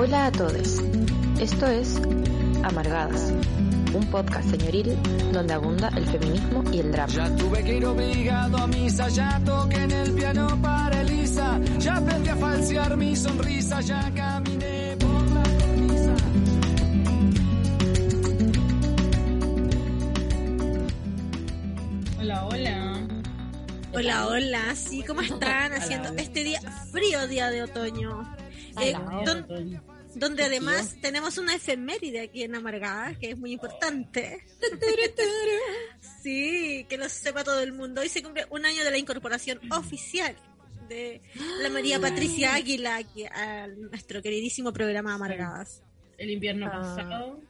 Hola a todos. Esto es Amargadas, un podcast señoril donde abunda el feminismo y el drama. Ya tuve que ir obligado a misa, ya toqué en el piano para Elisa, ya aprendí a falsear mi sonrisa, ya caminé por la cornisa. Hola, hola. Hola, hola, sí, ¿cómo están? Haciendo Hola. este día, frío día de otoño. Eh, don- donde además tenemos una efeméride aquí en Amargada, que es muy importante. Sí, que lo sepa todo el mundo. Hoy se cumple un año de la incorporación oficial de la María Patricia Águila aquí a nuestro queridísimo programa Amargadas. El invierno Ah. pasado,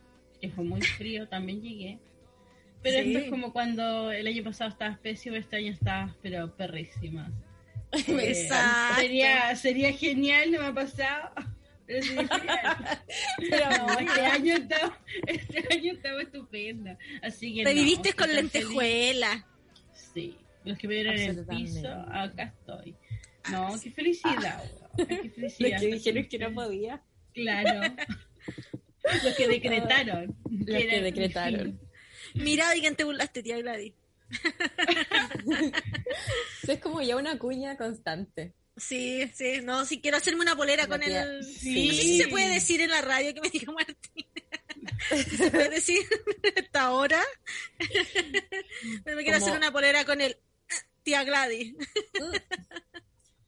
que fue muy frío, también llegué. Pero Sí. esto es como cuando el año pasado estabas pésimo, este año estabas, pero perrísimas. Exacto. Sería, sería genial, no me ha pasado. Pero. No, este año estaba, este año estaba estupenda. Así que Te no, viviste con feliz. lentejuela. Sí, los que me vieron en el piso, acá estoy. No, qué felicidad, weón, qué felicidad. podía. Claro. Los que decretaron. Los que eran- decretaron. Mira, digan te burlaste, tía Gladys. Es como ya una cuña constante. Sí, sí, no, si quiero hacerme una polera La con tía- el... Sí. No sé si se puede decir en la radio que me dijo Martín. Se puede decir hasta ahora. Pero me quiero Como- hacer una polera con el tía Gladys.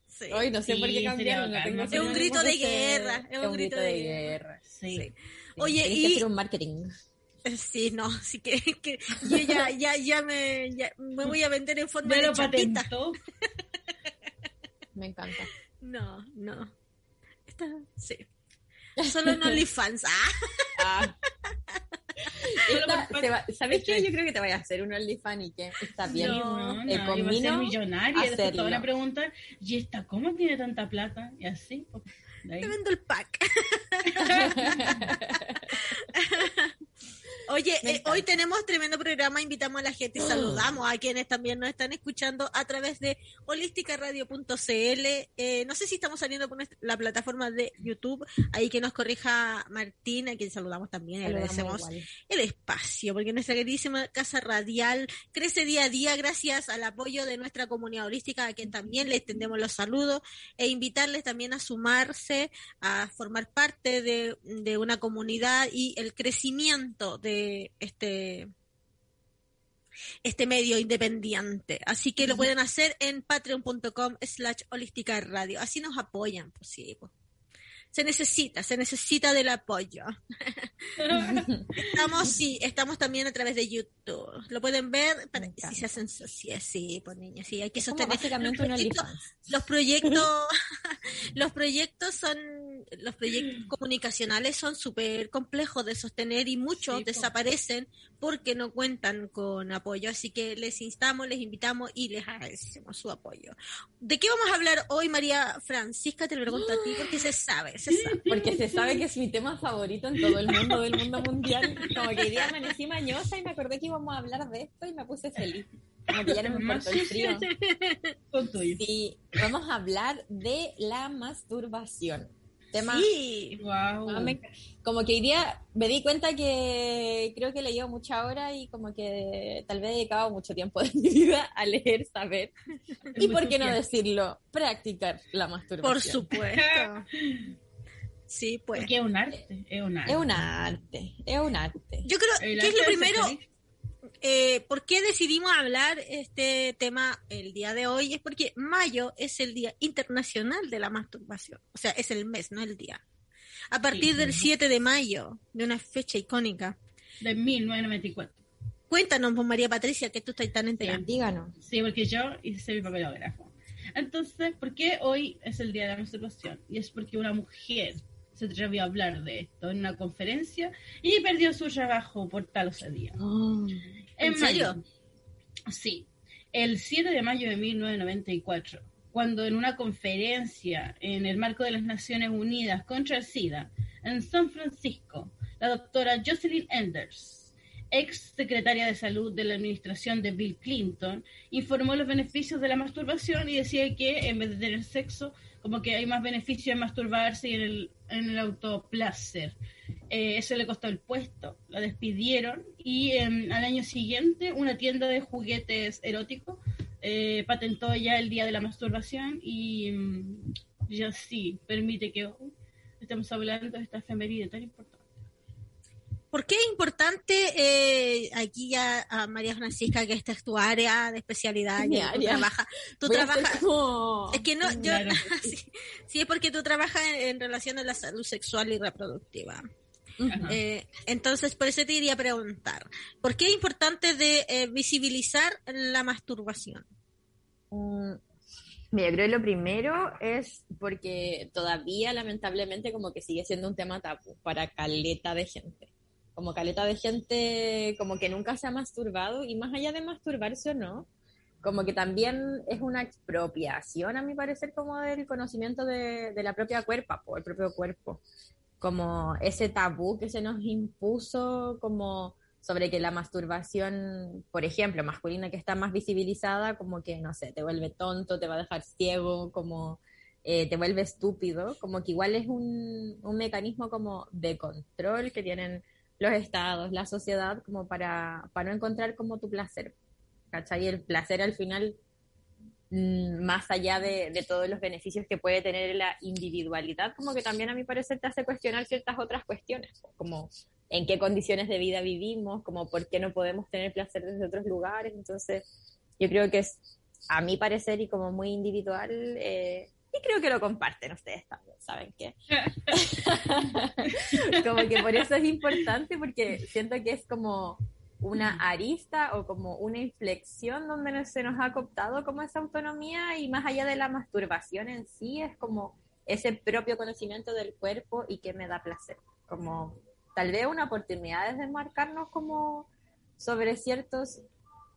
Sí. Hoy no sé Sí, por qué cambiaron. Es un grito de guerra, es un grito de guerra. Sí. Sí. Oye, y- que hacer un marketing. Sí, no, sí que, que yo ya, ya, ya me, ya me voy a vender en forma de chapita. Me encanta. No, no. Está, sí. Solo en OnlyFans. Ah, Ah. Esta- va- ¿Sabes qué? Yo creo que te vayas a hacer un OnlyFans y que está bien. No, No, eh, no, iba a ser millonaria. y Después te van a preguntar, ¿y esta cómo tiene tanta plata? Y así. te vendo el pack. Oye, eh, hoy tenemos tremendo programa, invitamos a la gente y saludamos a quienes también nos están escuchando a través de holísticaradio.cl. Eh, no sé si estamos saliendo por nuestra- la plataforma de YouTube, ahí que nos corrija Martín, a quien saludamos también y Saludamos agradecemos igual. el espacio, porque nuestra queridísima casa radial crece día a día gracias al apoyo de nuestra comunidad holística, a quien también le extendemos los saludos, e invitarles también a sumarse, a formar parte de, de una comunidad y el crecimiento de este este medio independiente. Así que lo pueden hacer en patreon.com slash holística radio. Así nos apoyan, pues sí, pues. Se necesita, se necesita del apoyo. Estamos, sí, estamos también a través de YouTube. Lo pueden ver para, si se hacen sociedad, sí, pues niñas, sí, hay que sostener. básicamente un los proyectos, OnlyFans. los proyectos, los proyectos son, los proyectos comunicacionales son súper complejos de sostener y muchos Sí, desaparecen porque no cuentan con apoyo. Así que les instamos, les invitamos y les agradecemos su apoyo. ¿De qué vamos a hablar hoy, María Francisca? Te lo pregunto a ti porque se sabe, se sabe. Porque se sabe que es mi tema favorito en todo el mundo, del mundo mundial. Como que hoy día amanecí mañosa y me acordé que íbamos a hablar de esto y me puse feliz. Como que ya no me importó el frío. Sí, vamos a hablar de la masturbación. Tema, Sí. Wow. Ah, me- como que hoy día me di cuenta que creo que le llevo mucha hora y como que tal vez he dedicado mucho tiempo de mi vida a leer, saber. Y por qué no decirlo, practicar la masturbación. Por supuesto. Sí, pues. Porque es un arte. Es un arte. Es un arte, es un arte. Yo creo que es lo primero. Eh, ¿por qué decidimos hablar este tema el día de hoy? Es porque mayo es el Día Internacional de la Masturbación. O sea, es el mes, no el día. A partir Sí, del sí. 7 de mayo, de una fecha icónica. De 1994. Cuéntanos, pues, María Patricia, que tú estás tan enterada. Díganos. Sí, porque yo hice mi papelógrafo. Entonces, ¿por qué hoy es el día de la masturbación? Y es porque una mujer se atrevió a hablar de esto en una conferencia y perdió su trabajo por tal o ese ¿En serio? mayo. Sí, el 7 de mayo de 1994, cuando en una conferencia en el marco de las Naciones Unidas contra el SIDA en San Francisco, la doctora Jocelyn Enders, ex secretaria de salud de la administración de Bill Clinton, informó los beneficios de la masturbación y decía que en vez de tener sexo como que hay más beneficio en masturbarse y en el, en el autoplacer. Eh, eso le costó el puesto, la despidieron y em, al año siguiente una tienda de juguetes eróticos eh, patentó ya el día de la masturbación y mm, ya sí permite que hoy estemos hablando de esta efeméride tan importante. ¿Por qué es importante eh, aquí ya a María Francisca, que esta es tu área de especialidad, Mi ya tú área. trabajas, tú trabajas, como- es que no, yo, sí, sí, es porque tú trabajas en, en relación a la salud sexual y reproductiva. Eh, entonces, por eso te iría a preguntar, ¿por qué es importante de eh, visibilizar la masturbación? Mm, Mira, creo que lo primero es porque todavía lamentablemente como que sigue siendo un tema tabú para caleta de gente. Como caleta de gente como que nunca se ha masturbado y más allá de masturbarse o no, como que también es una expropiación a mi parecer como del conocimiento de, de la propia cuerpa, po, el propio cuerpo. Como ese tabú que se nos impuso como sobre que la masturbación, por ejemplo, masculina que está más visibilizada, como que, no sé, te vuelve tonto, te va a dejar ciego, como eh, te vuelve estúpido, como que igual es un, un mecanismo como de control que tienen los estados, la sociedad, como para, para no encontrar como tu placer. ¿Cachai? Y el placer al final, mm, más allá de, de todos los beneficios que puede tener la individualidad, como que también a mi parecer te hace cuestionar ciertas otras cuestiones, como en qué condiciones de vida vivimos, como por qué no podemos tener placer desde otros lugares. Entonces, yo creo que es, a mi parecer, y como muy individual, eh, y creo que lo comparten ustedes también, ¿saben qué? como que por eso es importante, porque siento que es como una arista o como una inflexión donde se nos ha cooptado como esa autonomía y más allá de la masturbación en sí, es como ese propio conocimiento del cuerpo y que me da placer. Como tal vez una oportunidad de desmarcarnos como sobre ciertos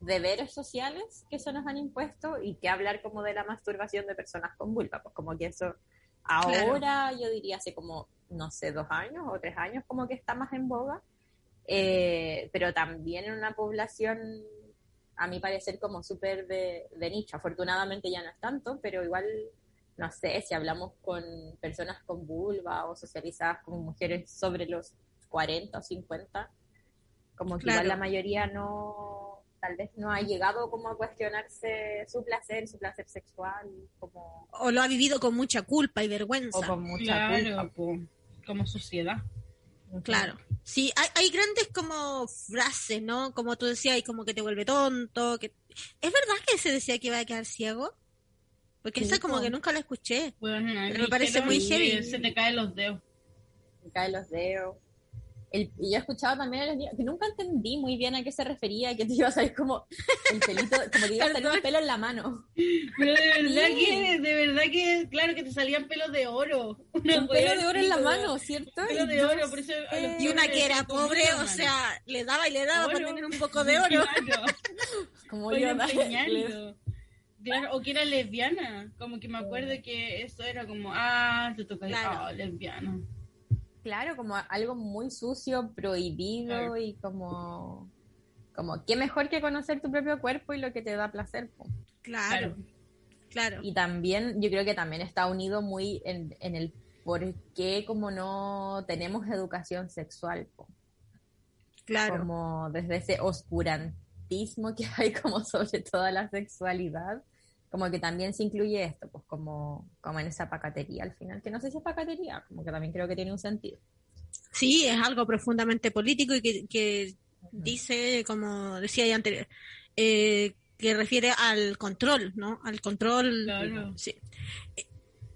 deberes sociales que se nos han impuesto y que hablar como de la masturbación de personas con vulva, pues como que eso ahora yo diría hace como, no sé, dos años o tres años como que está más en boga, eh, pero también en una población a mi parecer como súper de, de nicho, afortunadamente ya no es tanto, pero igual no sé, si hablamos con personas con vulva o socializadas con mujeres sobre los 40 o 50, como que Claro. igual la mayoría no, tal vez no ha llegado como a cuestionarse su placer, su placer sexual, como, O lo ha vivido con mucha culpa y vergüenza. o con mucha Claro, culpa. po, como sociedad. Claro. Sí, hay, hay grandes como frases, ¿no? Como tú decías, y como que te vuelve tonto. que ¿Es verdad que se decía que iba a quedar ciego? Porque Sí, esa como que nunca la escuché. Bueno, Pero me parece muy heavy. Se te caen los dedos. me caen los dedos. El, y yo he escuchado también a los niños, que nunca entendí muy bien a qué se refería, que te iba a salir como el pelito, como que iba a salir un pelo en la mano. Pero de verdad Sí. que, de verdad que, claro que te salían pelos de oro. Una Un pelo de oro en la mano, ¿cierto? Pelo Y de oro, por eso. Y una que era pobre, o sea, le daba y le daba para tener un poco de oro. Claro. Como yo, empeñando. Claro, o que era lesbiana, como que me acuerdo que eso era como, ah, te toca Claro. ah, lesbiana. Claro, como algo muy sucio, prohibido Claro. y como, como, qué mejor que conocer tu propio cuerpo y lo que te da placer. po. Claro, claro. Y también, yo creo que también está unido muy en, en el por qué como no tenemos educación sexual, po. Claro. como desde ese oscurantismo que hay como sobre toda la sexualidad, como que también se incluye esto, pues como, como en esa pacatería al final, que no sé si es pacatería, como que también creo que tiene un sentido. Sí, es algo profundamente político y que, que dice, como decía ya anterior, eh, que refiere al control, ¿no? Al control. Claro. Sí. Eh,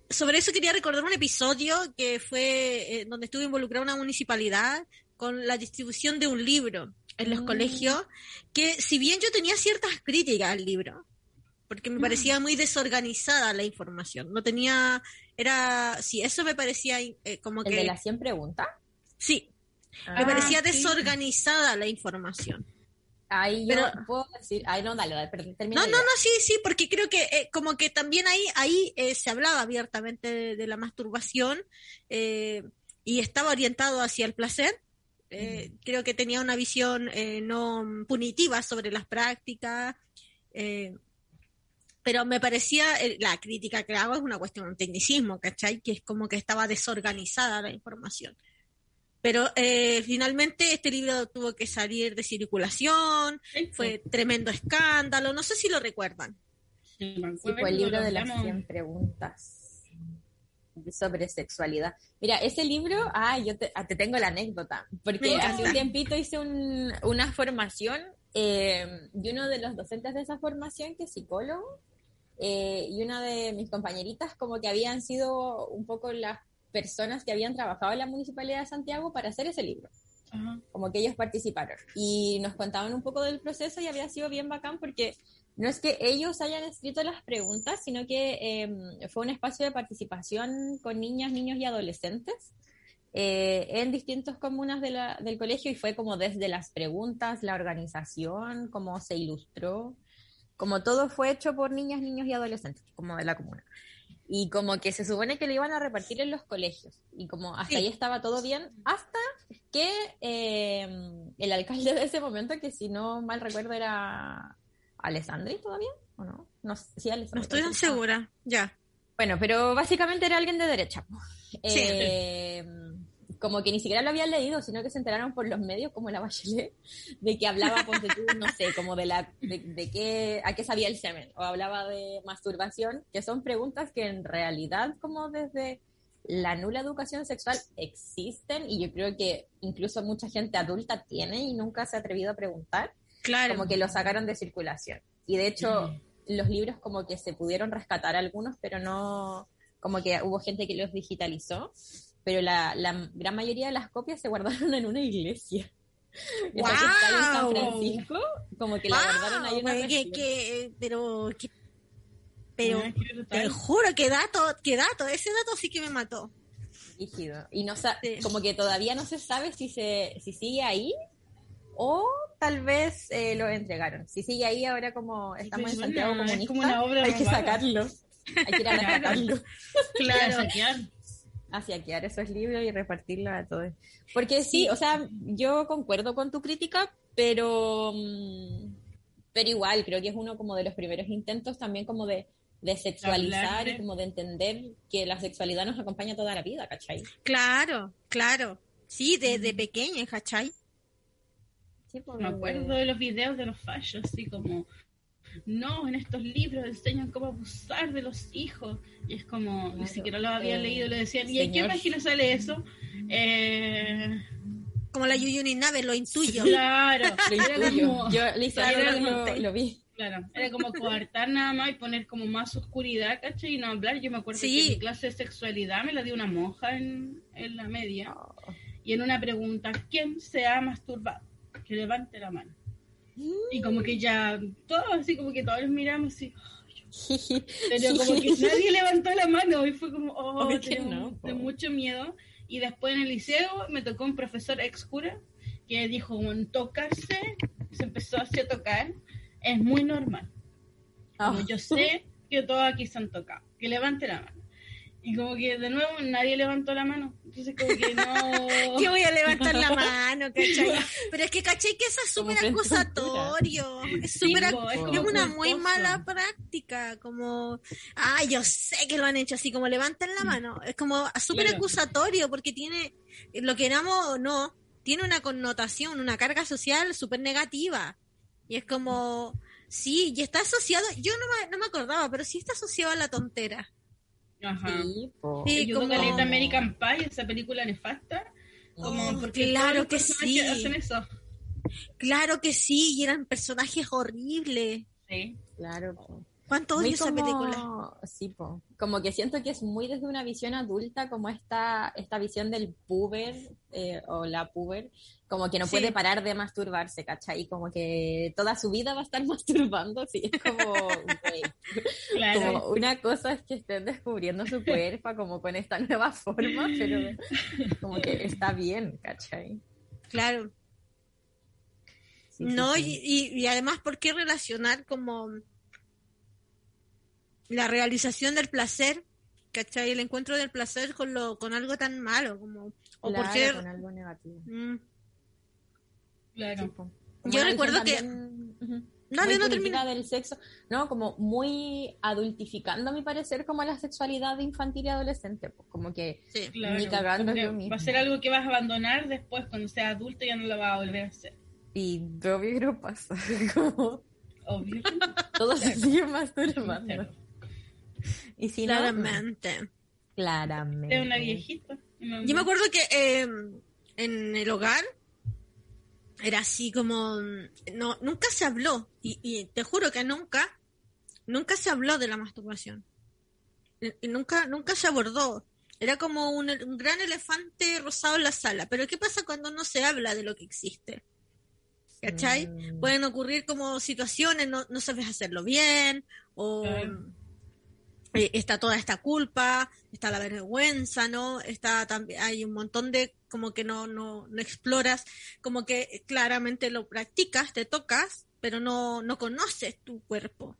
Sobre eso quería recordar un episodio que fue eh, donde estuvo involucrada una municipalidad con la distribución de un libro en los Mm. colegios, que si bien yo tenía ciertas críticas al libro, porque me parecía muy desorganizada la información, no tenía, era, sí, eso me parecía eh, como ¿El que... de las 100 preguntas? Sí, me Ah, parecía sí. desorganizada la información. Ahí yo Pero- puedo decir, ay no, dale, dale, perdón, termina No, no, no, sí, sí, porque creo que eh, como que también ahí, ahí eh, se hablaba abiertamente de, de la masturbación eh, y estaba orientado hacia el placer. Eh, Creo que tenía una visión eh, no punitiva sobre las prácticas. eh, pero me parecía, eh, la crítica que hago es una cuestión de un tecnicismo, ¿cachai? Que es como que estaba desorganizada la información. Pero eh, finalmente este libro tuvo que salir de circulación, fue tremendo escándalo, no sé si lo recuerdan. Sí, fue el libro de las 100 preguntas sobre sexualidad. Mira, ese libro, ah, yo te, ah, te tengo la anécdota, porque hace un tiempito hice un, una formación eh, y uno de los docentes de esa formación, que es psicólogo, eh, y una de mis compañeritas como que habían sido un poco las personas que habían trabajado en la Municipalidad de Santiago para hacer ese libro. Como que ellos participaron. Y nos contaban un poco del proceso y había sido bien bacán porque no es que ellos hayan escrito las preguntas, sino que em, fue un espacio de participación con niñas, niños y adolescentes eh, en distintas comunas de la, del colegio y fue como desde las preguntas, la organización, cómo se ilustró, como todo fue hecho por niñas, niños y adolescentes, como de la comuna. Y como que se supone que lo iban a repartir en los colegios. Y como hasta ahí estaba todo bien, hasta que eh, el alcalde de ese momento, que si no mal recuerdo era Alessandri todavía, ¿o no? No, sí, no estoy tan segura, ya. Bueno, pero básicamente era alguien de derecha. Sí. Eh, como que ni siquiera lo habían leído, sino que se enteraron por los medios, como la Bachelet, de que hablaba, de tú, no sé, como de la, de, qué, a qué sabía el semen, o hablaba de masturbación, que son preguntas que en realidad, como desde la nula educación sexual, existen, y yo creo que incluso mucha gente adulta tiene y nunca se ha atrevido a preguntar. Claro. Como que lo sacaron de circulación. Y de hecho, los libros como que se pudieron rescatar algunos, pero no, como que hubo gente que los digitalizó pero la, la gran mayoría de las copias se guardaron en una iglesia. Wow. en San Francisco, como que la guardaron ahí en una que, que, pero que, pero te juro que dato, que dato, ese dato sí que me mató. Rígido. Y no como que todavía no se sabe si se si sigue ahí o tal vez eh, lo entregaron. Si sigue ahí ahora como estamos en Santiago Comunista, como una obra hay que sacarlo. Hay que ir a sacarlo. Claro a saquear esos libros y repartirlos a todos. Porque sí, o sea, yo concuerdo con tu crítica, pero, mm, pero igual creo que es uno como de los primeros intentos también como de, de sexualizar y como de entender que la sexualidad nos acompaña toda la vida, ¿cachai? Claro, claro. Sí, desde pequeña, ¿cachai? Sí, pues, Me acuerdo de los videos de los fallos, así como no, en estos libros enseñan cómo abusar de los hijos. Y es como, ni siquiera lo había eh, leído, le decían, ¿y en qué página sale eso? Eh... Como la Yuyuni Nave, lo intuyo. Claro, lo Como, Yo lo, vi. Claro, era como coartar nada más y poner como más oscuridad, ¿cachai? Y no hablar. Yo me acuerdo que mi clase de sexualidad me la dio una monja en, en la media. Oh. Y en una pregunta, ¿quién se ha masturbado? Que levante la mano. Y como que ya, todos así como que todos los miramos así. pero como que nadie levantó la mano y fue como, oh, de mucho miedo. Y después en el liceo me tocó un profesor ex cura que dijo, tocarse, se empezó así a tocar, es muy normal. Como ah. yo sé que todos aquí se han tocado, que levante la mano. Y como que de nuevo nadie levantó la mano. Entonces como que no... ¿Qué voy a levantar la mano, cachai? Pero es que cachai que eso es súper acusatorio. Es, super es, una muy mala práctica. Como, ah, yo sé que lo han hecho así, como levantan la mano. Es como súper acusatorio porque tiene, lo que queramos o no, tiene una connotación, una carga social súper negativa. Y es como, sí, y está asociado, yo no me, no me acordaba, pero sí está asociado a la tontera. Ajá. Sí, como American Pie, esa película nefasta. Como oh, claro que sí. Claro que sí, y eran personajes horribles. Sí. Claro. ¿Cuánto odio esa película? Sí, como que siento que es muy desde una visión adulta, como esta, esta visión del puber eh, o la puber, como que no puede parar de masturbarse, ¿cachai? Como que toda su vida va a estar masturbando, sí, es como, como una cosa es que estén descubriendo su cuerpo como con esta nueva forma, pero como que está bien, ¿cachai? Claro. no, Y, y además, ¿por qué relacionar como la realización del placer, ¿cachai? El encuentro del placer con lo con algo tan malo como o por qué con algo negativo. Mm. Claro. Yo recuerdo que Dale, muy no punitiva termina. del sexo, ¿no? Como muy adultificando, a mi parecer, como la sexualidad infantil y adolescente. Pues como que Sí. Claro, Ni cagando es lo mismo. Va a ser algo que vas a abandonar después cuando seas adulto y ya no lo vas a volver a hacer. Y obvio que no pasa. Como Obvio. todos se siguen masturbando. Claro. Y si no, Claramente. claramente. Es una viejita. Yo me acuerdo que eh, en el hogar era así como no nunca se habló y, y te juro que nunca nunca se habló de la masturbación y, nunca nunca se abordó era como un, un gran elefante rosado en la sala pero qué pasa cuando no se habla de lo que existe ¿cachai? Mm. pueden ocurrir como situaciones no, no sabes hacerlo bien o. eh, está toda esta culpa, está la vergüenza, ¿no? Está también, hay un montón de como que no, no, no exploras, como que claramente lo practicas, te tocas, pero no, no conoces tu cuerpo.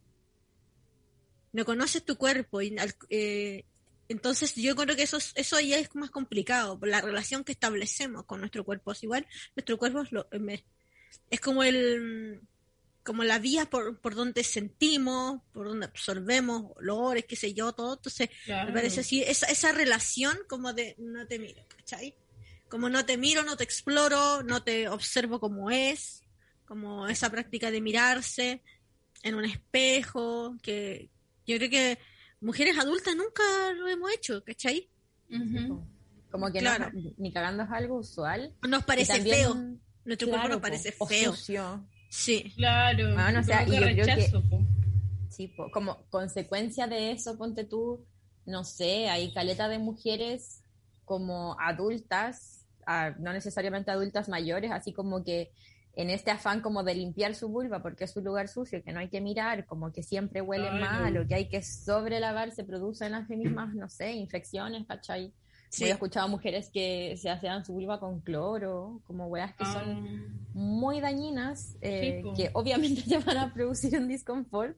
No conoces tu cuerpo y eh, entonces yo creo que eso, es- eso ya es más complicado, la relación que establecemos con nuestro cuerpo. Es igual, nuestro cuerpo es, lo- es como el como la vía por, por donde sentimos, por donde absorbemos olores, qué sé yo, todo. Entonces, Claro. me parece así, esa, esa relación como de no te miro, ¿cachai? Como no te miro, no te exploro, no te observo como es, como esa práctica de mirarse en un espejo, que yo creo que mujeres adultas nunca lo hemos hecho, ¿cachai? Como que Claro. no, ni cagando es algo usual. Nos parece también, feo, nuestro claro, cuerpo nos parece feo. sucio. Sí, Claro. Bueno, o sea, provoca y yo creo que- rechazo, po. Sí, po, como consecuencia de eso, ponte tú, no sé, hay caleta de mujeres como adultas, ah, no necesariamente adultas mayores, así como que en este afán como de limpiar su vulva porque es un lugar sucio que no hay que mirar, como que siempre huele mal o que hay que sobrelavar, se producen las mismas, no sé, infecciones, ¿cachai? Sí. Yo he escuchado mujeres que se hacían su vulva con cloro, como weas que son Ah, muy dañinas, eh, que obviamente te van a producir un disconfort,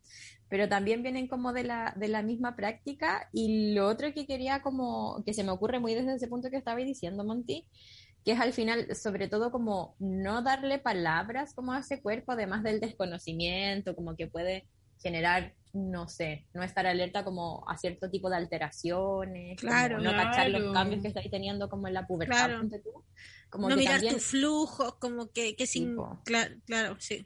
pero también vienen como de la, de la misma práctica. Y lo otro que quería como, que se me ocurre muy desde ese punto que estabais diciendo, Monty, que es al final, sobre todo como no darle palabras como a ese cuerpo, además del desconocimiento, como que puede generar, no sé, no estar alerta como a cierto tipo de alteraciones, como Claro. no cachar los Claro. cambios que estáis teniendo como en la pubertad, Claro. ponte tú. Como no que mirar también- tus flujos, como que, que sin... Claro, claro, sí.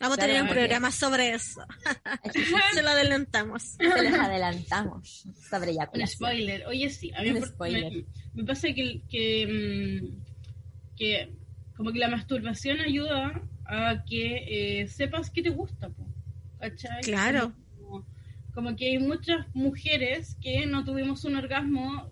Vamos a Claro, tener un programa sobre eso. Se lo adelantamos. Se les adelantamos sobre Un eyaculación. spoiler. Oye, sí, a mí Un spoiler. Me, me pasa que, que, mm, que como que la masturbación ayuda a que eh, sepas qué te gusta, po, ¿cachai? Claro. Como, como que hay muchas mujeres que no tuvimos un orgasmo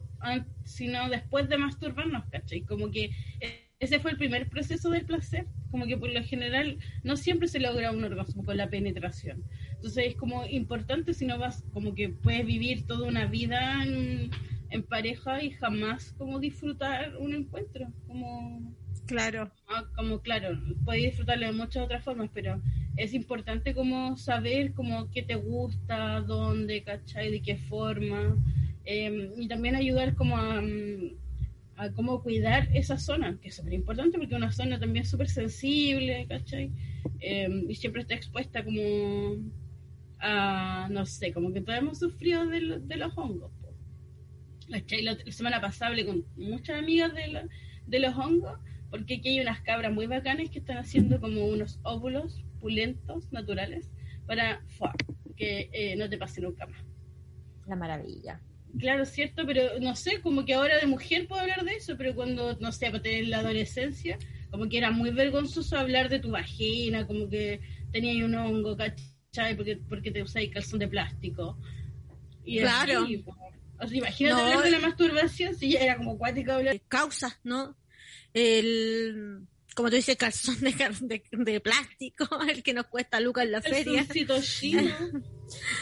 sino después de masturbarnos, ¿cachai? Como que eh, ese fue el primer proceso del placer, como que por lo general no siempre se logra un orgasmo con la penetración. Entonces es como importante si no vas, como que puedes vivir toda una vida en, en pareja y jamás como disfrutar un encuentro, como Claro. Ah, como claro, puedes disfrutarlo de muchas otras formas, pero es importante como saber como qué te gusta, dónde, ¿cachai? De qué forma. eh, y también ayudar como a, mm, a cómo cuidar esa zona, que es súper importante porque una zona también súper sensible, ¿cachai? Eh, y siempre está expuesta como a, no sé, como que todos hemos sufrido de, de los hongos. ¿Cachai? La, la semana pasada hablé con muchas amigas de, la- de los hongos porque aquí hay unas cabras muy bacanas que están haciendo como unos óvulos pulentos, naturales, para que eh, no te pase nunca más. La maravilla. Claro, cierto, pero no sé, como que ahora de mujer puedo hablar de eso, pero cuando, no sé, para tener la adolescencia, como que era muy vergonzoso hablar de tu vagina, como que tenía un hongo, ¿cachai? Porque, porque te usáis calzón de plástico. Y Claro. así, po. o sea, imagínate No, hablar de la eh. masturbación si ya era como cuática hablar. Causas, ¿no? El, como tú dices, calzón de, car- de, de plástico, el que nos cuesta lucas en la feria. calzoncito chino.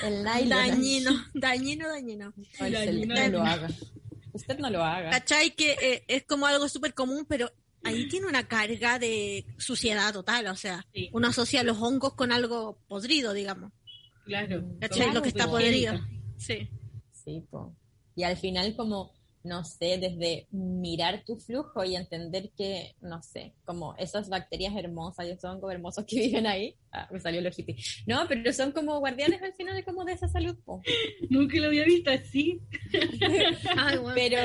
El nylon. Dañino, dañino, dañino. Ay, Dañino. No lo haga. Usted no lo haga. ¿Cachai? Que eh, es como algo súper común, pero ahí tiene una carga de suciedad total, o sea, Sí. uno asocia los hongos con algo podrido, digamos. Claro. ¿Cachai? Claro, Lo que está podrido. Sí. Sí, po. Y al final como no sé, desde mirar tu flujo y entender que, no sé, como esas bacterias hermosas y esos hongos hermosos que viven ahí, ah, me salió lo hippie, no, pero son como guardianes al final de como de esa salud. po. Nunca lo había visto así. Pero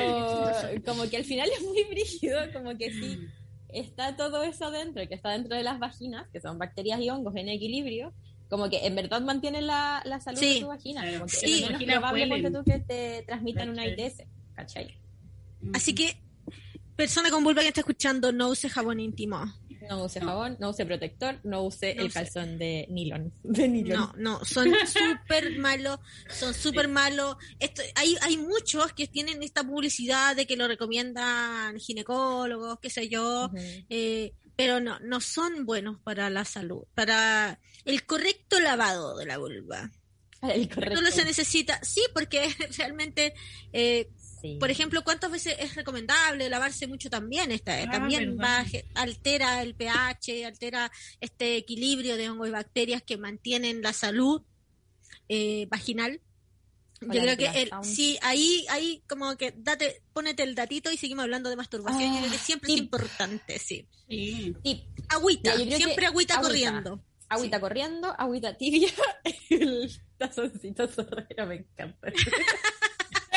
como que al final es muy brígido, como que sí, está todo eso dentro, que está dentro de las vaginas, que son bacterias y hongos en equilibrio, como que en verdad mantienen la, la salud Sí. de tu vagina, como que Sí. es menos probable ponte tú que te transmitan una. ITS, ¿cachai? Así que, persona con vulva que está escuchando, no use jabón íntimo. No use jabón, no use protector, no use No el use. calzón de nylon. De nylon. No, no, son súper malos, son súper malos. Esto, hay, hay muchos que tienen esta publicidad de que lo recomiendan ginecólogos, qué sé yo, eh, pero no, no son buenos para la salud, para el correcto lavado de la vulva. El correcto. Solo se necesita, sí, porque realmente, eh, Sí. por ejemplo, ¿cuántas veces es recomendable lavarse mucho también? Esta, Ah, también baje- altera el pH, altera este equilibrio de hongos y bacterias que mantienen la salud eh, vaginal. Yo creo que el, sí, ahí, ahí como que date, ponete el datito y seguimos hablando de masturbación. Yo creo que Ah, siempre es importante, sí. Sí. Tip, Agüita, Ya, siempre agüita. corriendo. agüita corriendo, agüita tibia, el tazoncito zorrero, me encanta.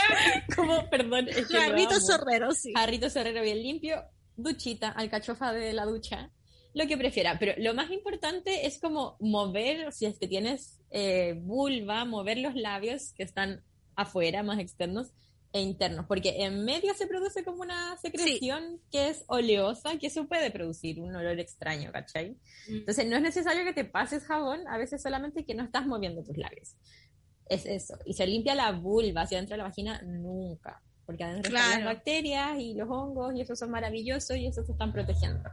como, perdón, es que lo Jarrito amo. zorrero, sí. Jarrito cerrero bien limpio, duchita, alcachofa de la ducha, lo que prefiera. Pero lo más importante es como mover, si es que tienes eh, vulva, mover los labios que están afuera, más externos e internos, porque en medio se produce como una secreción que es oleosa, que eso puede producir un olor extraño, ¿cachai? Entonces no es necesario que te pases jabón, a veces solamente que no estás moviendo tus labios. Es eso. Y se limpia la vulva hacia adentro de la vagina nunca, porque adentro están Claro. las bacterias y los hongos y esos son maravillosos y esos se están protegiendo.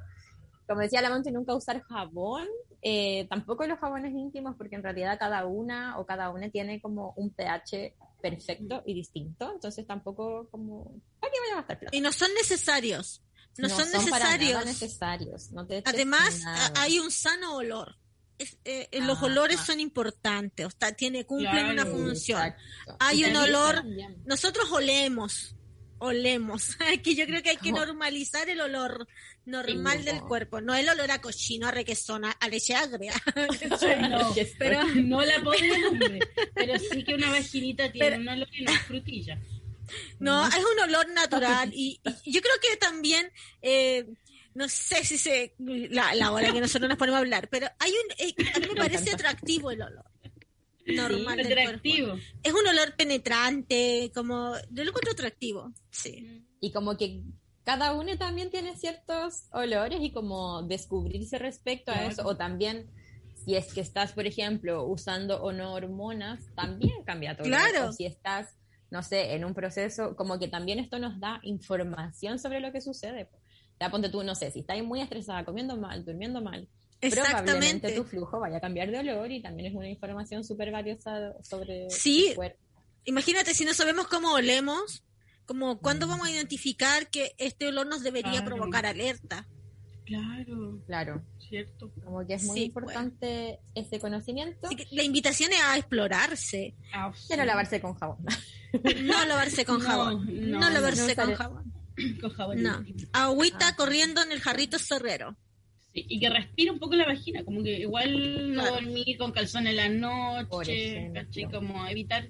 Como decía la Monte, nunca usar jabón, eh, tampoco los jabones íntimos, porque en realidad cada una o cada una tiene como un pH perfecto y distinto, entonces tampoco como, ¿para qué voy a gastar plata? Y no son necesarios. No, son, para nada necesarios. no te Además, nada. hay un sano olor. Es- eh, eh, los olores ah. son importantes, o sea, tiene, cumplen Claro, una función. Exacto. Hay un olor- también. Nosotros olemos, olemos. que yo creo que hay que normalizar el olor normal del cuerpo, no el olor a cochino, a requesón, a leche agria. No, pero no la nombre. Pero sí que una vaginita tiene Pero- una olor y es frutilla. No, es un olor natural y, y yo creo que también, eh, no sé si se, la, la hora que nosotros nos ponemos a hablar, pero hay un, eh, a mí me parece atractivo el olor. Normal del cuerpo. Atractivo. Es un olor penetrante, como, yo lo encuentro atractivo, sí. Y como que cada uno también tiene ciertos olores y como descubrirse respecto a eso. O también, si es que estás, por ejemplo, usando o no hormonas, también cambia todo. Claro. O si estás, no sé, en un proceso, como que también esto nos da información sobre lo que sucede. Ya ponte tú, no sé, si estás muy estresada, comiendo mal, durmiendo mal, probablemente Exactamente. tu flujo vaya a cambiar de olor y también es una información súper valiosa sobre Sí. tu cuerpo. Imagínate si no sabemos cómo olemos, como cuándo vamos a identificar que este olor nos debería Claro. provocar alerta. Claro, Claro, cierto. como que es muy Sí, importante ese conocimiento. Así que la invitación es a explorarse, Ah, sí. Quiero lavarse con jabón. no lavarse con No, jabón, no, no, lavarse no con jabón. Con jabón No, agüita Ah. corriendo en el jarrito zorrero. Sí, y que respire un poco la vagina, como que igual no dormir con calzón en la noche. ¿cachai? Como evitar,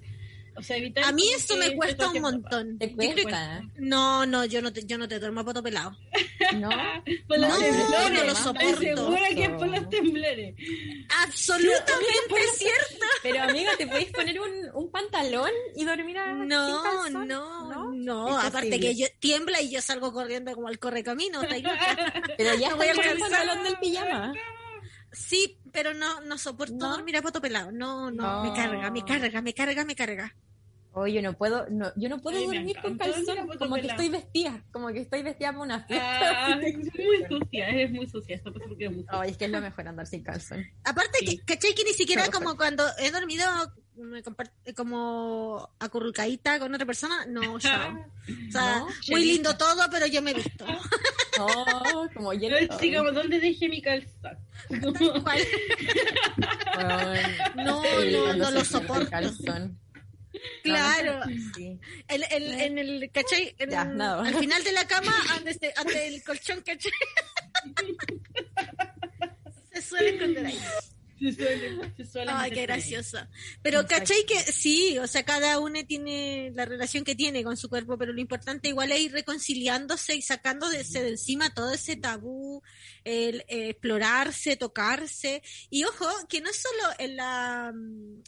o sea, evitar... A mí que me cuesta un montón. ¿Te cuesta? No, no, yo no te, yo no te duermo a poto pelado. ¿No? Por los No, temblores, no lo soporto. segura que es por los temblores. Absolutamente cierto. Pero amiga, ¿te podéis poner un, un pantalón y dormir a, No, no, no, Es aparte posible. que yo tiembla y yo salgo corriendo como el correcamino. Pero ya No voy a con el pantalón del pijama. Sí, pero no, no soporto ¿No? dormir a poto pelado. No, no, No. me carga, me carga, me carga, me carga. Oye, yo no puedo, no, yo no puedo Ay, dormir con calzón, como que estoy vestida, como que estoy vestida para una fiesta. Ah, es muy sucia, es muy sucia, esto pasa porque es muy sucia. Ay, es que es lo mejor andar sin calzón. Aparte, Sí. que, ¿cachai? Que ni siquiera como cuando he dormido me compart- como acurrucadita con otra persona, no, chao. O sea, No, muy lindo todo, pero yo me he visto. No, como Pero sí, como, ¿dónde dejé mi calzón? No, no, cuando no lo soporto. calzón. Claro. Sí. El, el, en el, ¿cachai? En- Ya, nada. Al final de la cama, antes, de- antes del colchón, ¿cachai? Se suele esconder ahí. Se suele, se suele Ay, qué graciosa. Pero Exacto. ¿cachai que sí? O sea, cada uno tiene la relación que tiene con su cuerpo, pero lo importante igual es ir reconciliándose y sacándose de encima todo ese tabú, el eh, explorarse, tocarse. Y ojo, que no es solo en la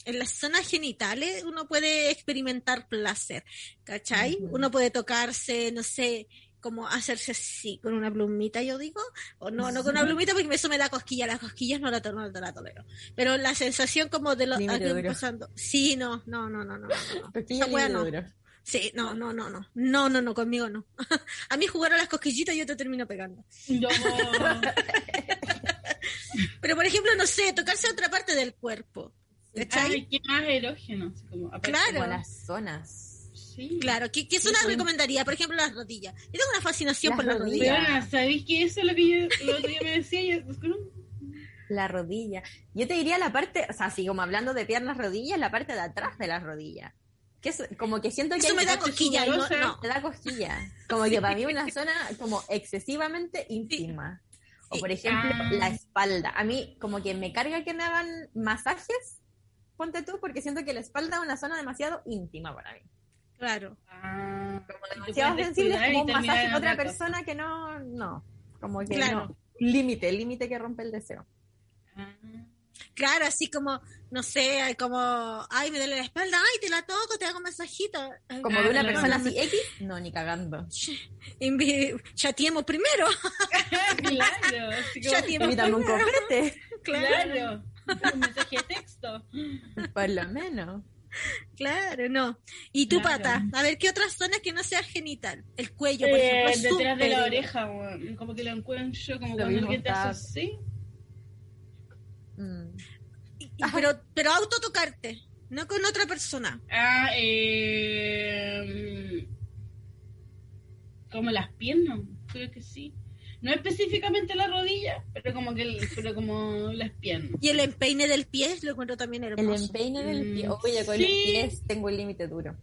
en las zonas genitales uno puede experimentar placer, ¿cachai? Uno puede tocarse, no sé, como hacerse así, con una plumita, yo digo, o no, no con una plumita porque eso me da cosquilla, las cosquillas no la, to- no la tolero, pero la sensación como de lo duro. pasando, sí, no, no, no, no, no, no, no. No. Sí, no, no, no, no, no, no, no, conmigo no. A mí jugar a las cosquillitas yo te termino pegando. No. Pero por ejemplo, no sé, tocarse otra parte del cuerpo. ¿Cachai? Ay, qué más erógeno. como, aparte- Claro. Como las zonas. Sí. Claro, ¿qué, qué Sí, zona pues. recomendaría? Por ejemplo, las rodillas. Yo tengo una fascinación Las por las rodillas. rodillas. ¿sabéis que eso es lo que yo día me decía? Yo, pues, La rodilla. Yo te diría la parte, o sea, así como hablando de piernas, rodillas, la parte de atrás de las rodillas. Que es como que siento que Eso me da cosquilla. no- no. te da cosquilla. Como que para mí una zona como excesivamente íntima. O Sí. por ejemplo, Ah. la espalda. A mí como que me carga que me hagan masajes, ponte tú, porque siento que la espalda es una zona demasiado íntima para mí. Claro. Ah, Como demasiado sensible, es como un masaje en a otra cosa. persona que no, no. Como que Claro. no. Límite, límite que rompe el deseo. ah. Claro, así como, no sé, como, ay, me duele la espalda, ay, te la toco, te hago un masajito. Ay, Como Ah, de una claro. persona así X, no, ni cagando. Invi- Chateemos primero. claro, Ya tiene- Invítame un copete, claro. Un mensaje de texto. por lo menos. Claro, no. ¿Y tu Claro. pata? A ver, ¿qué otras zonas que no sea genital? El cuello, por Eh, ejemplo. detrás de la oreja, como que lo encuentro, como Lo cuando alguien te hace así. Mm. Y- y- Pero, pero autotocarte, no con otra persona. Ah, eh, como las piernas, creo que sí. No específicamente la rodilla, pero como que el- pero como las piernas. Y el empeine del pie lo encuentro también El hermoso. empeine del pie. Mm, Oye, con sí. los pies tengo un límite duro.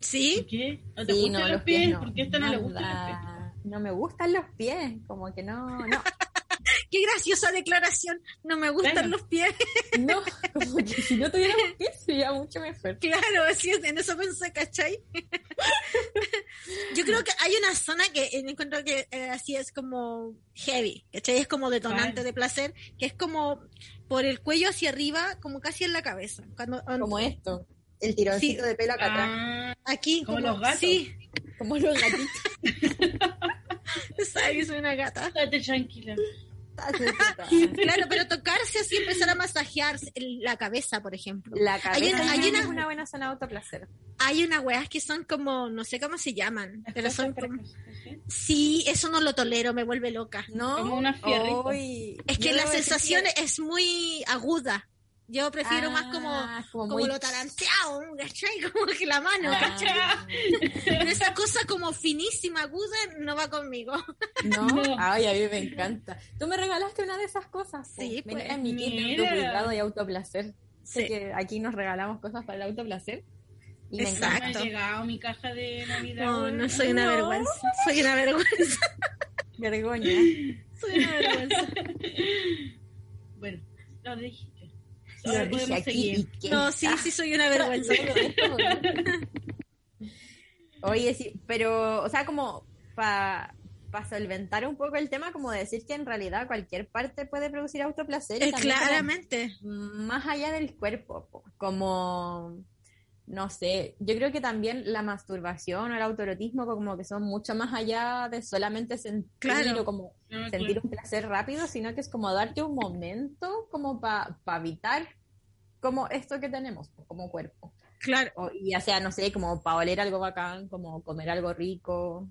¿Sí? ¿Qué? ¿No te Sí, gustan no, los, los pies? pies no. ¿Por qué esta no le gustan los pies? No me gustan los pies, como que no, no, Qué graciosa declaración. No me gustan Claro. los pies. no, como que si no tuviera los pies sería mucho mejor. Claro, así es, en eso pensé, ¿cachai? Yo creo que hay una zona que encuentro que eh, así es como heavy, ¿cachai? Es como detonante de placer, que es como por el cuello hacia arriba, como casi en la cabeza. Cuando, Como esto, el tironcito Sí. de pelo acá atrás, Ah, aquí, Como como, los gatos. Sí, como los gatitos. sabes, soy una gata. estate tranquila. Claro, pero tocarse así, empezar a masajearse el- la cabeza, por ejemplo. La cabeza Hay una- hay es una- una buena zona de autoplacer. Hay unas weas que son como, no sé cómo se llaman, pero son como... Sí, eso no lo tolero, me vuelve loca. No, Como unos fierritos. Uy, Es que yo la sensación que- es muy aguda. Yo prefiero más como, Ah, como, como muy- lo taranteado, ¿cachai? Como que la mano, Ah, ¿cachai? Pero esa cosa como finísima, aguda, no va conmigo. No, No. ay, a mí me encanta. Tú me regalaste una de esas cosas. Sí, pues, en mi kit de mira. autocuidado y autoplacer. Sé Sí. que aquí nos regalamos cosas para el autoplacer. Y me Exacto. Me ha llegado mi caja de Navidad. No, no soy una No. vergüenza. Soy una vergüenza. Vergoña. Soy una vergüenza. Bueno, lo dijiste. Lo Ahora dije podemos aquí seguir. y qué. No, sí, sí soy una vergüenza. Oye, sí, pero, o sea, como para solventar un poco el tema, como decir que en realidad cualquier parte puede producir autoplacer. Eh, Claramente. más allá del cuerpo, po, como, no sé, yo creo que también la masturbación o el autoerotismo como que son mucho más allá de solamente sentir Claro. o como No, sentir claro. un placer rápido, sino que es como darte un momento como para evitar como esto que tenemos como cuerpo. Claro. O, y ya sea, no sé, como para oler algo bacán, como comer algo rico.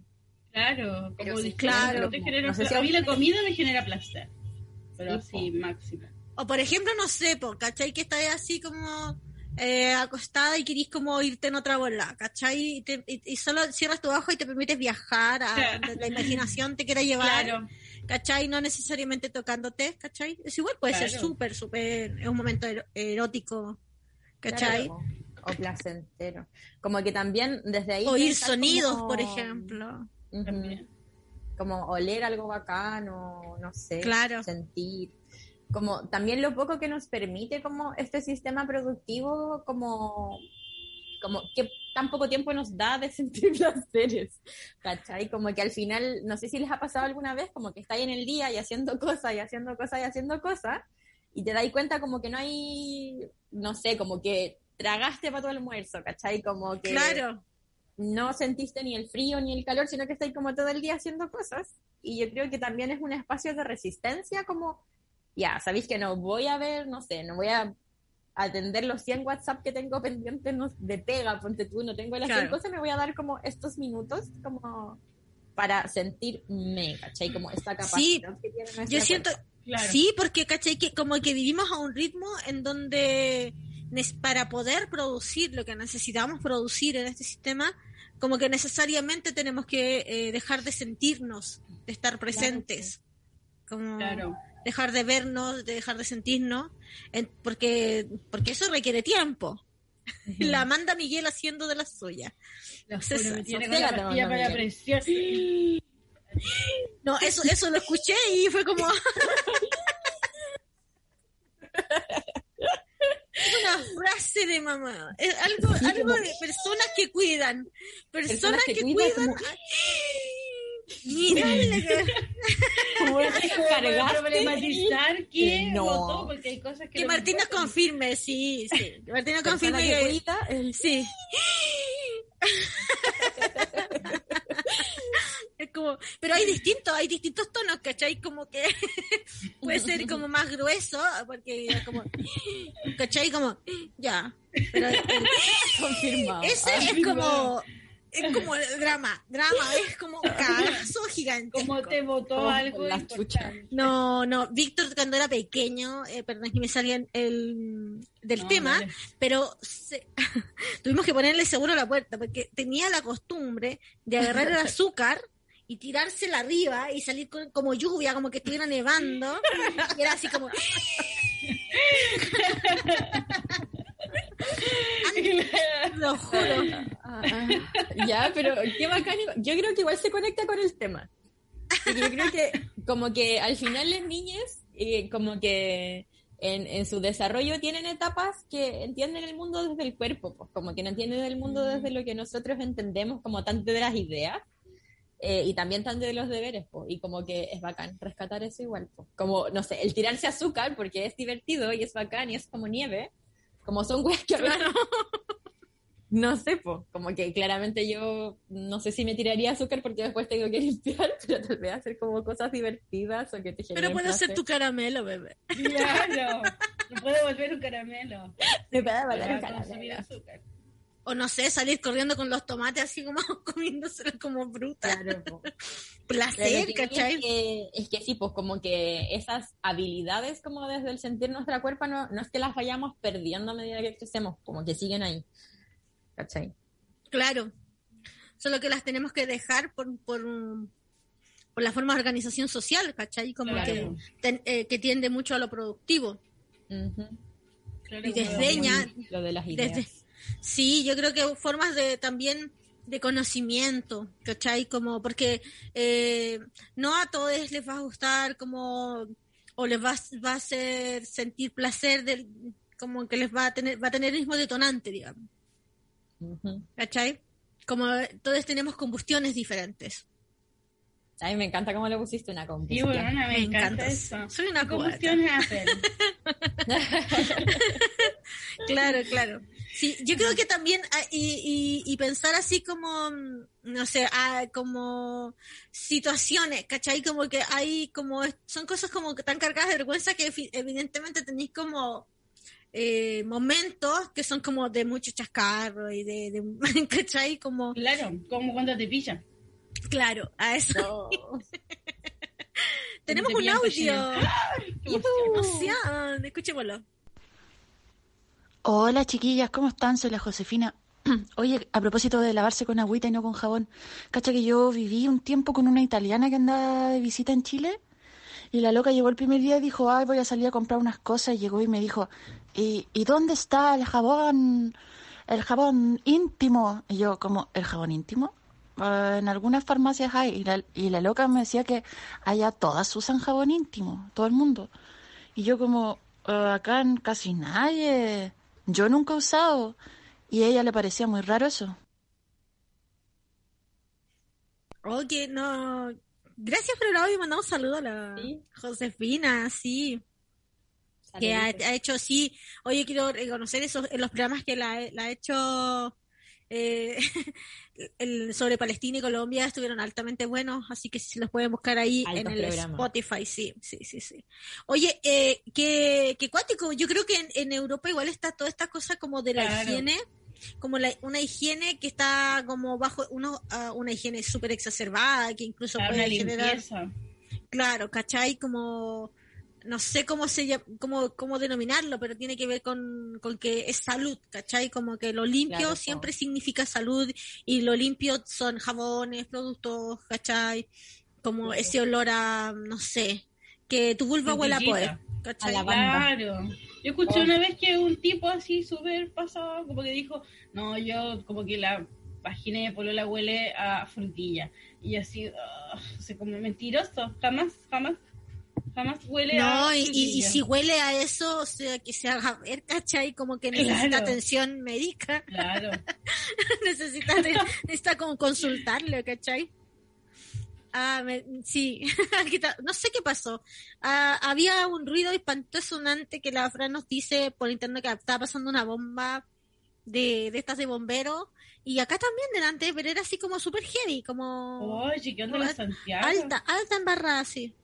Claro, Pero como sí, claro, no te genera no sé si a mí la comida me genera placer. Pero Sí, sí, máximo. O por ejemplo, no sé, po, ¿cachai? Que estás así como eh, acostada y querís como irte en otra bola, ¿cachai? Y, te- y- y solo cierras tu ojo y te permites viajar, a, la imaginación te quiere llevar, Claro, ¿cachai? No necesariamente tocándote, ¿cachai? Es igual, puede ser súper, súper, es un momento erótico, ¿cachai? Claro. o placentero. Como que también desde ahí... Oír sonidos, como- por ejemplo. También. Como oler algo bacano, no sé, Claro. sentir. Como también lo poco que nos permite como este sistema productivo, como, como que tan poco tiempo nos da de sentir placeres, ¿cachai? Como que al final, no sé si les ha pasado alguna vez, como que estáis en el día y haciendo cosas y haciendo cosas y haciendo cosas, y te das cuenta como que no hay, no sé, como que tragaste para tu almuerzo, ¿cachai? Como que Claro. no sentiste ni el frío ni el calor, sino que estáis como todo el día haciendo cosas. Y yo creo que también es un espacio de resistencia, como, ya, sabéis que no voy a ver, no sé, no voy a atender los 100 WhatsApp que tengo pendientes no- de pega, ponte tú, no tengo las 100 Claro. cosas, me voy a dar como estos minutos como para sentirme, ¿cachai? Como esta capacidad que tiene nuestra Yo siento. Claro. sí, porque cachai que como que vivimos a un ritmo en donde para poder producir lo que necesitamos producir en este sistema, como que necesariamente tenemos que eh, dejar de sentirnos, de estar presentes, como Claro. Dejar de vernos, de dejar de sentirnos, en- porque porque eso requiere tiempo. La manda Miguel haciendo de la suya. La César, tiene con para presión. No, eso eso lo escuché y fue como una frase de mamá. Es algo, algo de personas que cuidan. Personas, que, cuidan. como- Mira, problematizar que No. votó, porque hay cosas que... que no Martina votan. confirme, sí, sí. Que Martina Persona confirme que cuida, el- sí. Es como, pero hay distintos, hay distintos tonos, ¿cachai? Como que puede ser como más grueso, porque es como, ¿cachai? Como, ya. Pero el- confirmado. ese es como, es como el drama, drama, es como un cagazo gigante. Como te votó Como algo la. No, no, Víctor cuando era pequeño, eh, perdón que me salía el, del No, tema, pero se- tuvimos que ponerle seguro a la puerta porque tenía la costumbre de agarrar el azúcar y tirársela arriba y salir con- como lluvia, como que estuviera nevando. Y era así como... Lo juro. Ah, ah, ya, pero qué bacán. Yo creo que igual se conecta con el tema. Porque yo creo que como que al final las niñas, eh, como que en, en su desarrollo tienen etapas que entienden el mundo desde el cuerpo, pues como que no entienden el mundo desde lo que nosotros entendemos como tanto de las ideas eh, y también tanto de los deberes, pues, y como que es bacán rescatar eso igual, pues. como, no sé, el tirarse azúcar porque es divertido y es bacán y es como nieve, como son weas que no sé, po, como que claramente yo no sé si me tiraría azúcar porque después tengo que limpiar, pero tal vez hacer como cosas divertidas o que te Pero puede ser placer. tu caramelo, bebé. Claro. No puede volver un caramelo. Me puede Para un caramelo. azúcar. O no sé, salir corriendo con los tomates así como comiéndoselo como bruta. Claro, Placer, que ¿cachai? Es que, es que sí, pues como que esas habilidades como desde el sentir nuestra cuerpo no, no es que las vayamos perdiendo a medida que crecemos, como que siguen ahí. ¿Cachai? Claro. Solo que las tenemos que dejar por, por, por la forma de organización social, ¿cachai? Como Claro. que, ten- eh, que tiende mucho a lo productivo. Claro, Y desdeña, Lo de las ideas. desde, sí, yo creo que formas de también de conocimiento, ¿cachai? Como porque eh, no a todos les va a gustar como o les va, a- va a hacer sentir placer del como que les va a tener va a tener el mismo detonante, digamos. Ujú. ¿Cachai? Como todos tenemos combustiones diferentes. A mí me encanta cómo le pusiste una Sí, combustión. bueno, me, Me encanta, encanta. eso. Soy una ¿Qué combustión? Claro, claro. Sí, yo creo que también, ah, y, y, y pensar así como, mm, no sé, ah, como situaciones, ¿cachai? Como que hay como, son cosas como que tan cargadas de vergüenza que evi- evidentemente tenéis como eh, momentos que son como de mucho chascarro y de, de ¿cachai? Como, Claro, como cuando te pillan. claro, a eso. No. Tenemos te un audio. cochino. Qué ¡Qué emoción. emoción! Escuchémoslo. Hola chiquillas, ¿cómo están? Soy la Josefina. Oye, a propósito de lavarse con agüita y no con jabón, cacha que yo viví un tiempo con una italiana que andaba de visita en Chile y la loca llegó el primer día y dijo, ay, voy a salir a comprar unas cosas y llegó y me dijo, ¿y, ¿y dónde está el jabón? el jabón íntimo. Y yo, como, ¿el jabón íntimo? "Ah, en algunas farmacias hay. Y la, y la loca me decía que allá todas usan jabón íntimo, todo el mundo. Y yo como, "Ah, acá en casi nadie. Yo nunca he usado. Y a ella le parecía muy raro eso. Oye, no. Gracias por el audio y mandamos un saludo a la Sí. Josefina, sí. Que ha, ha hecho, sí. Oye, quiero reconocer esos, en los programas que la, la ha hecho eh, el, sobre Palestina y Colombia estuvieron altamente buenos, así que si los pueden buscar ahí en el. Spotify, sí, sí, sí, sí. Oye, eh, qué, qué cuático, yo creo que en, en Europa igual está toda esta cosa como de la Claro. higiene, como la, una higiene que está como bajo uno, ah, una higiene súper exacerbada, que incluso Para puede generar limpieza. Claro, ¿cachai? Como, no sé cómo se llama, cómo, cómo denominarlo, pero tiene que ver con, con que es salud, ¿cachai? Como que lo limpio Claro, siempre significa salud y lo limpio son jabones, productos, ¿cachai? Como Claro. ese olor a, no sé, que tu vulva huela a poder. ¿cachai? A. Claro. Yo escuché Oh. una vez que un tipo así súper pasado, como que dijo, no, yo como que la vagina de polola huele a frutilla. Y así, ah, o sea, como mentiroso, jamás, jamás, jamás huele No, a y, y, y si huele a eso, o sea, que se haga ver, ¿cachai? Como que necesita Claro. atención médica, Claro. necesita, necesita como consultarlo, ¿cachai? Ah, me- sí, no sé qué pasó. Ah, había un ruido espantoso sonante que la Fran nos dice por internet que estaba pasando una bomba de, de estas de bombero y acá también delante, pero era así como super heavy, como Oye, ¿qué onda la Santiago? alta, alta embarrada, sí.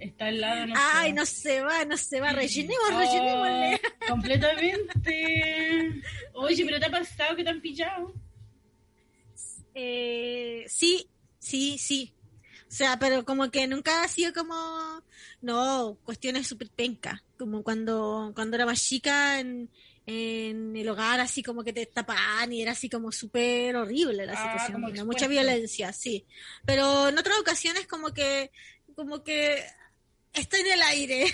Está al lado, no Ay, no se va, no se va, rellenemos, Oh, rellenémosle. completamente. Oye, pero te ha pasado que te han pillado. Eh, sí, sí, sí. O sea, pero como que nunca ha sido como, no, cuestiones súper penca. Como cuando, cuando era más chica en, en el hogar, así como que te tapaban y era así como súper horrible la Ah, situación. mucha violencia, sí. Pero en otras ocasiones como que, como que está en el aire.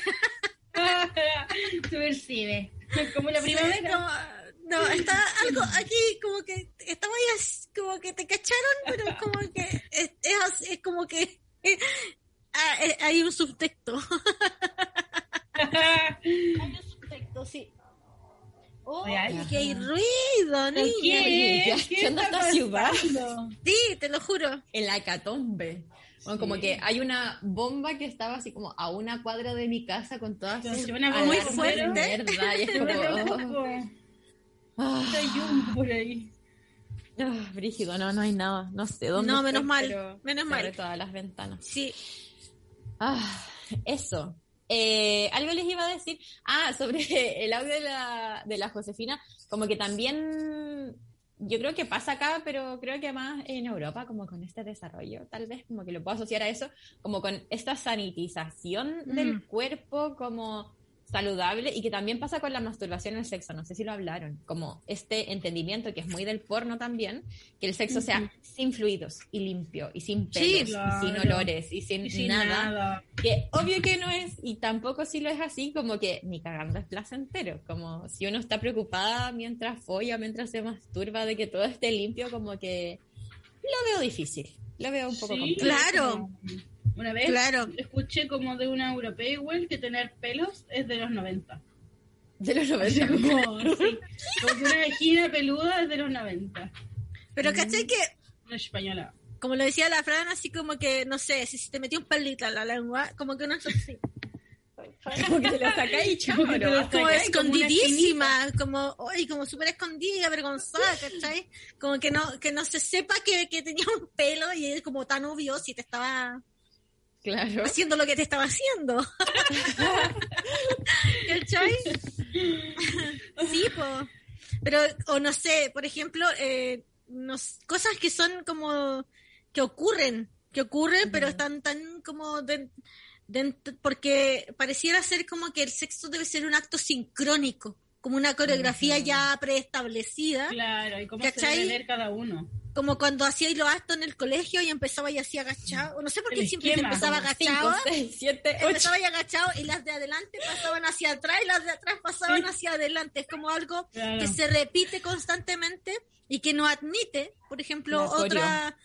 Subversive. Como la Sí, primavera. como- no, está algo aquí como que estaba ahí como que te cacharon, pero como que es, es, así, es como que ah, eh, hay un subtexto. Hay un subtexto, sí. Oh, Real. que hay ruido, niña. ¿Qué? ¿qué esta ciudad? pasando? Sí, te lo juro. El acatombe. Bueno, como que hay una bomba que estaba así como a una cuadra de mi casa con todas sus muy fuerte. mierda, y es como, preocupo. ah, Hay un por ahí. ah, brígido, no, no hay nada, no sé dónde No, menos estoy, mal, menos mal. abre todas las ventanas. Sí. Ah, eso. Eh, algo les iba a decir. Ah, sobre el audio de la, de la Josefina. Como que también, yo creo que pasa acá, pero creo que más en Europa, como con este desarrollo, tal vez, como que lo puedo asociar a eso, como con esta sanitización del Mm. cuerpo como saludable y que también pasa con la masturbación en el sexo, no sé si lo hablaron, como este entendimiento que es muy del porno también, que el sexo sea sin fluidos y limpio y sin Sí, pelos y sin claro. olores y sin, Y sin nada, nada. que obvio que no es y tampoco si lo es así como que ni cagando es placentero, como si uno está preocupada mientras folla, mientras se masturba de que todo esté limpio, como que lo veo difícil, lo veo un poco Sí, complejo. Claro. Una vez Claro. escuché como de una europea igual que tener pelos es de los 90. De los Así 90. como, sí, como que una vagina peluda es de los 90. Pero ¿cachai que Una española. como lo decía la Fran, así como que, no sé, si se te metió un palito a la lengua, como que uno es así, como que te lo sacáis y Como como una escondidísima, como, ay, como súper escondida, avergonzada, ¿cachai? Como que no, que no se sepa que, que tenía un pelo y es como tan obvio si te estaba Claro. haciendo lo que te estaba haciendo. ¿Cachai? sí, po. Pero, o no sé, por ejemplo, eh, nos- cosas que son como, que ocurren, que ocurren, pero están tan como de- porque pareciera ser como que el sexo debe ser un acto sincrónico, como una coreografía ya preestablecida. Claro, y cómo se ¿Cachai? debe ver cada uno. Como cuando hacíais los actos en el colegio y empezaba y así agachado. No sé por qué El siempre esquema, empezaba Cinco, agachado. seis, siete, ocho. Empezaba y agachado y las de adelante pasaban hacia atrás y las de atrás pasaban hacia adelante. Es como algo Claro. que se repite constantemente y que no admite, por ejemplo, otra,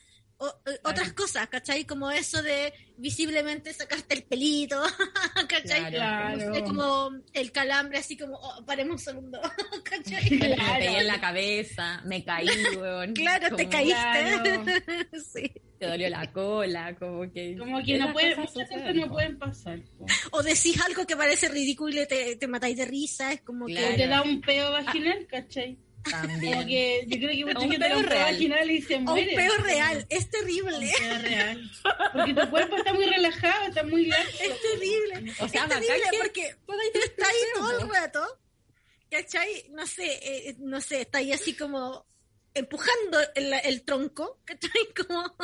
o- otras cosas, ¿cachai? Como eso de visiblemente sacarte el pelito, ¿cachai? Claro. Como el calambre, así como, oh, paremos un segundo, ¿cachai? Me Claro. pegué en la cabeza, me caí, weón. Claro, te caíste. Claro. sí. Te dolió la cola, como que. Como que no pueden, cosas muchas cosas no pueden pasar. po. O decís algo que parece ridículo y te, te matáis de risa, es como Claro. O que... te da un peo vaginal, ¿cachai? Como También. que yo creo que mucha Un gente un vaginal y se O un muere. peo real, es Un terrible, peo real. Porque tu cuerpo está muy relajado, está muy largo. es terrible. O sea, es terrible porque tú estás ahí todo el rato, ¿cachai? No sé, eh, no sé, está ahí así como empujando el, el tronco, ¿cachai? Como,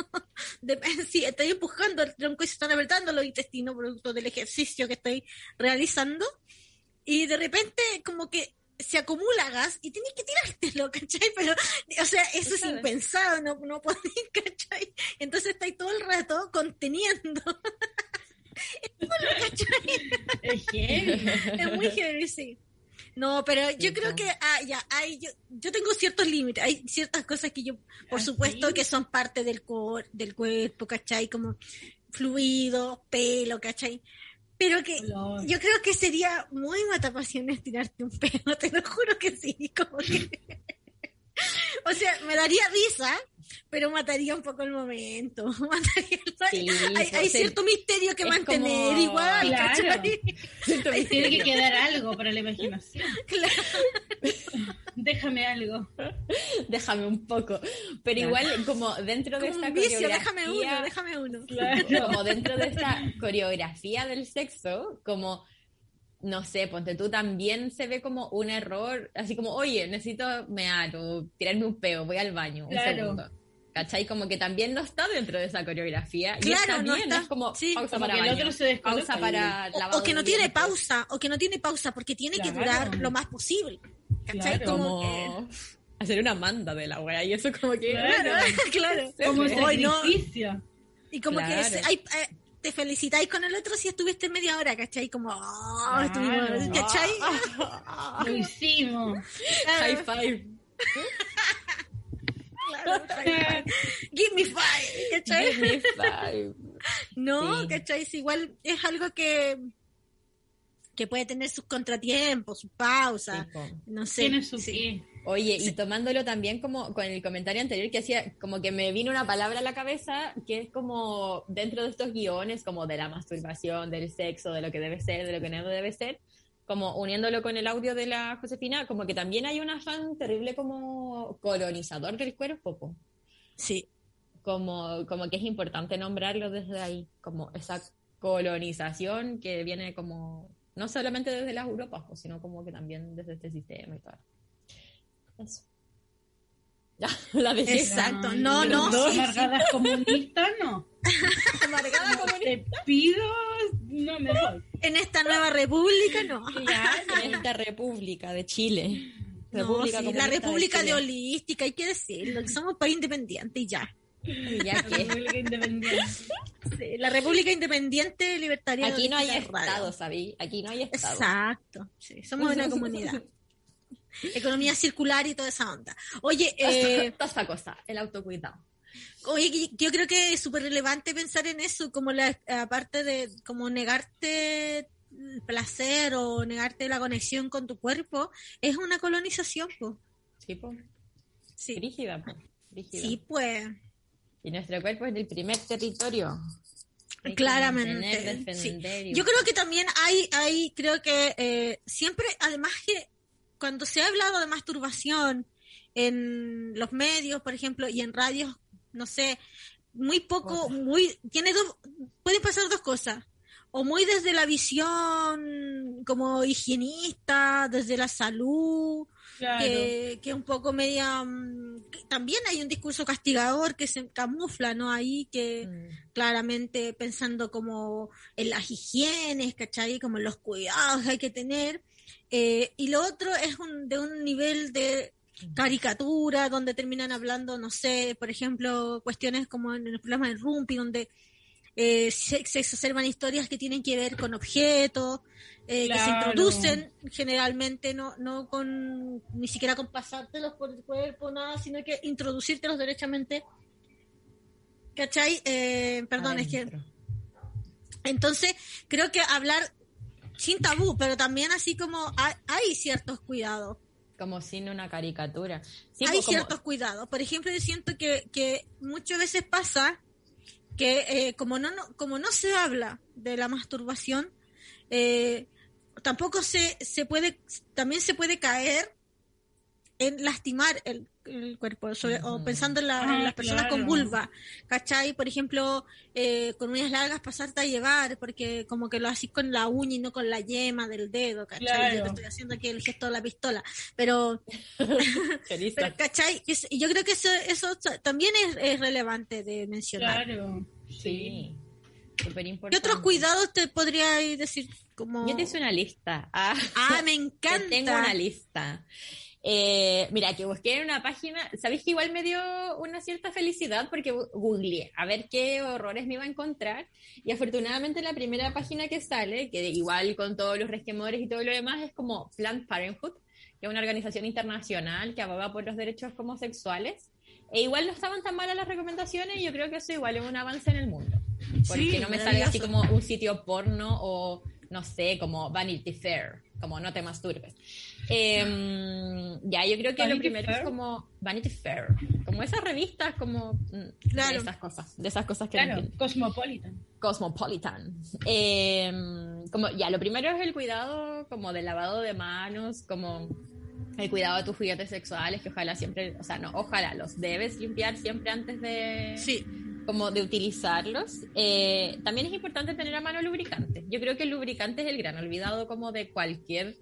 de, sí, estoy empujando el tronco y se están apretando los intestinos producto del ejercicio que estoy realizando y de repente como que se acumula gas y tienes que tirártelo, ¿cachai? Pero, o sea, eso es impensado, no, no podés, ¿cachai? Entonces estáis todo el rato conteniendo. ¿cachai? Es. Es muy heavy, sí. No, pero yo creo que ah, ya, hay, yo, yo tengo ciertos límites. Hay ciertas cosas que yo, por ¿Ah, supuesto, que son parte del, cor- del cuerpo, ¿cachai? Como fluido, pelo, ¿cachai? Pero que Olor. yo creo que sería muy matapasiones tirarte un pelo, te lo juro que sí. Como que... o sea, me daría risa, pero mataría un poco el momento. Mataría el- Sí, hay, pues, hay cierto misterio que mantener como- igual, Claro. Tiene que quedar algo para la imaginación. Claro. Déjame algo. Déjame un poco. Pero igual, como dentro de Como esta un vicio, coreografía. déjame uno, déjame uno. Claro. como dentro de esta coreografía del sexo, como, no sé, ponte tú también se ve como un error, así como, oye, necesito mear o tirarme un peo, voy al baño, un Claro. segundo. ¿Cachai? Como que también no está dentro de esa coreografía. y Claro, está no bien, está. es como Sí. pausa Como para que el baño, otro se descoloca pausa ahí. para O, que no tiene pausa, o que no tiene pausa, porque tiene que durar lo más posible. ¿Cachai? Claro. Como Como hacer una manda de la wea y eso como que... Claro. claro. Como Hoy no. sacrificio. Y como que hay- eh, te felicitáis con el otro si estuviste media hora, ¿cachai? Como, oh, Claro. estuvimos, ¿cachai? Lo hicimos. High five. Claro, Give me five, ¿cachai? Give me five. No, Sí. ¿cachai? Es igual, es algo que que puede tener sus contratiempos, sus pausas, Sí, no sé. Tiene su sí. pie. Oye, y tomándolo también como con el comentario anterior que hacía, como que me vino una palabra a la cabeza que es como dentro de estos guiones, como de la masturbación, del sexo, de lo que debe ser, de lo que no debe ser, como uniéndolo con el audio de la Josefina, como que también hay un afán terrible como colonizador del cuerpo, po. Sí. como, como que es importante nombrarlo desde ahí, como esa colonización que viene como, no solamente desde las Europas, pues, sino como que también desde este sistema y todo. Eso. Ya, la dejé. Exacto. No, no, dos amargadas comunistas, no. Amargada como Te pido, no me voy. En esta nueva república, no. en esta República de Chile. No, República sí, la República de. Holística, hay que decirlo, que somos país independiente y ya. Y ya que República Independiente. Sí, la República Independiente Libertaria. aquí no hay. Estado, ¿sabí? Aquí no hay Estado. Exacto, sí, somos una comunidad. Economía circular y toda esa onda. Oye, eh, Toda esta cosa, el autocuidado. oye, yo creo que es súper relevante pensar en eso, como la aparte de como negarte el placer o negarte la conexión con tu cuerpo, es una colonización, pues. Sí, po. Sí, po. Brígida. sí, pues. Y nuestro cuerpo es el primer territorio. Hay Claramente, mantener, sí. defender y- Yo creo que también hay, hay creo que eh, siempre, además que cuando se ha hablado de masturbación en los medios, por ejemplo, y en radios, no sé, muy poco, muy, tiene dos, pueden pasar dos cosas. O muy desde la visión como higienista, desde la salud, Claro. que, que un poco media... mm, también hay un discurso castigador que se camufla, ¿no? Ahí que Mm. claramente pensando como en las higienes, ¿cachai? Como en los cuidados que hay que tener. Eh, y lo otro es un, de un nivel de caricaturas donde terminan hablando, no sé, por ejemplo, cuestiones como en el programa del Rumpi, donde eh, se, se exacerban historias que tienen que ver con objetos, eh, que se introducen generalmente, no, no con ni siquiera con pasártelos por el cuerpo, nada, sino que introducírtelos derechamente. ¿Cachai? Eh, perdón, es que entonces, creo que hablar sin tabú, pero también así como hay, hay ciertos cuidados. Como sin una caricatura. Sí, hay pues, como- ciertos cuidados. Por ejemplo, yo siento que, que muchas veces pasa que eh, como, no, no- como no se habla de la masturbación, eh, tampoco se, se puede, también se puede caer en lastimar el, el cuerpo, sobre- o pensando en, la- Ah, en las personas con vulva, ¿cachai? Por ejemplo, eh, con uñas largas pasarte a llevar, porque como que lo haces con la uña y no con la yema del dedo, ¿cachai? Claro. Yo te estoy haciendo aquí el gesto de la pistola, pero pero, ¿cachai? Y yo creo que eso, eso también es, es relevante de mencionar. Claro. Sí. Súper ¿Qué otros cuidados te podría decir? Como... Yo te hice una lista. Ah, Ah, me encanta. tengo una lista. Eh, mira, que busqué en una página, ¿sabéis que igual me dio una cierta felicidad? Porque googleé a ver qué horrores me iba a encontrar. Y afortunadamente la primera página que sale, que igual con todos los resquemores y todo lo demás, es como Planned Parenthood, que es una organización internacional que aboga por los derechos homosexuales. E igual no estaban tan malas las recomendaciones y yo creo que eso igual es un avance en el mundo. Porque Sí, no me salga así como un sitio porno o, no sé, como Vanity Fair, como no te masturbes. Em, ya, yo creo que lo Vanity primero Fair. es como Vanity Fair, como esas revistas, como mm, Claro. de esas cosas, de esas cosas que no Claro, entiendo. Cosmopolitan. Cosmopolitan. Em, como, ya, lo primero es el cuidado como del lavado de manos, como el cuidado de tus juguetes sexuales, que ojalá siempre, o sea, no, ojalá los debes limpiar siempre antes de, Sí, como de utilizarlos. Eh, también es importante tener a mano lubricante. Yo creo que el lubricante es el gran olvidado como de cualquier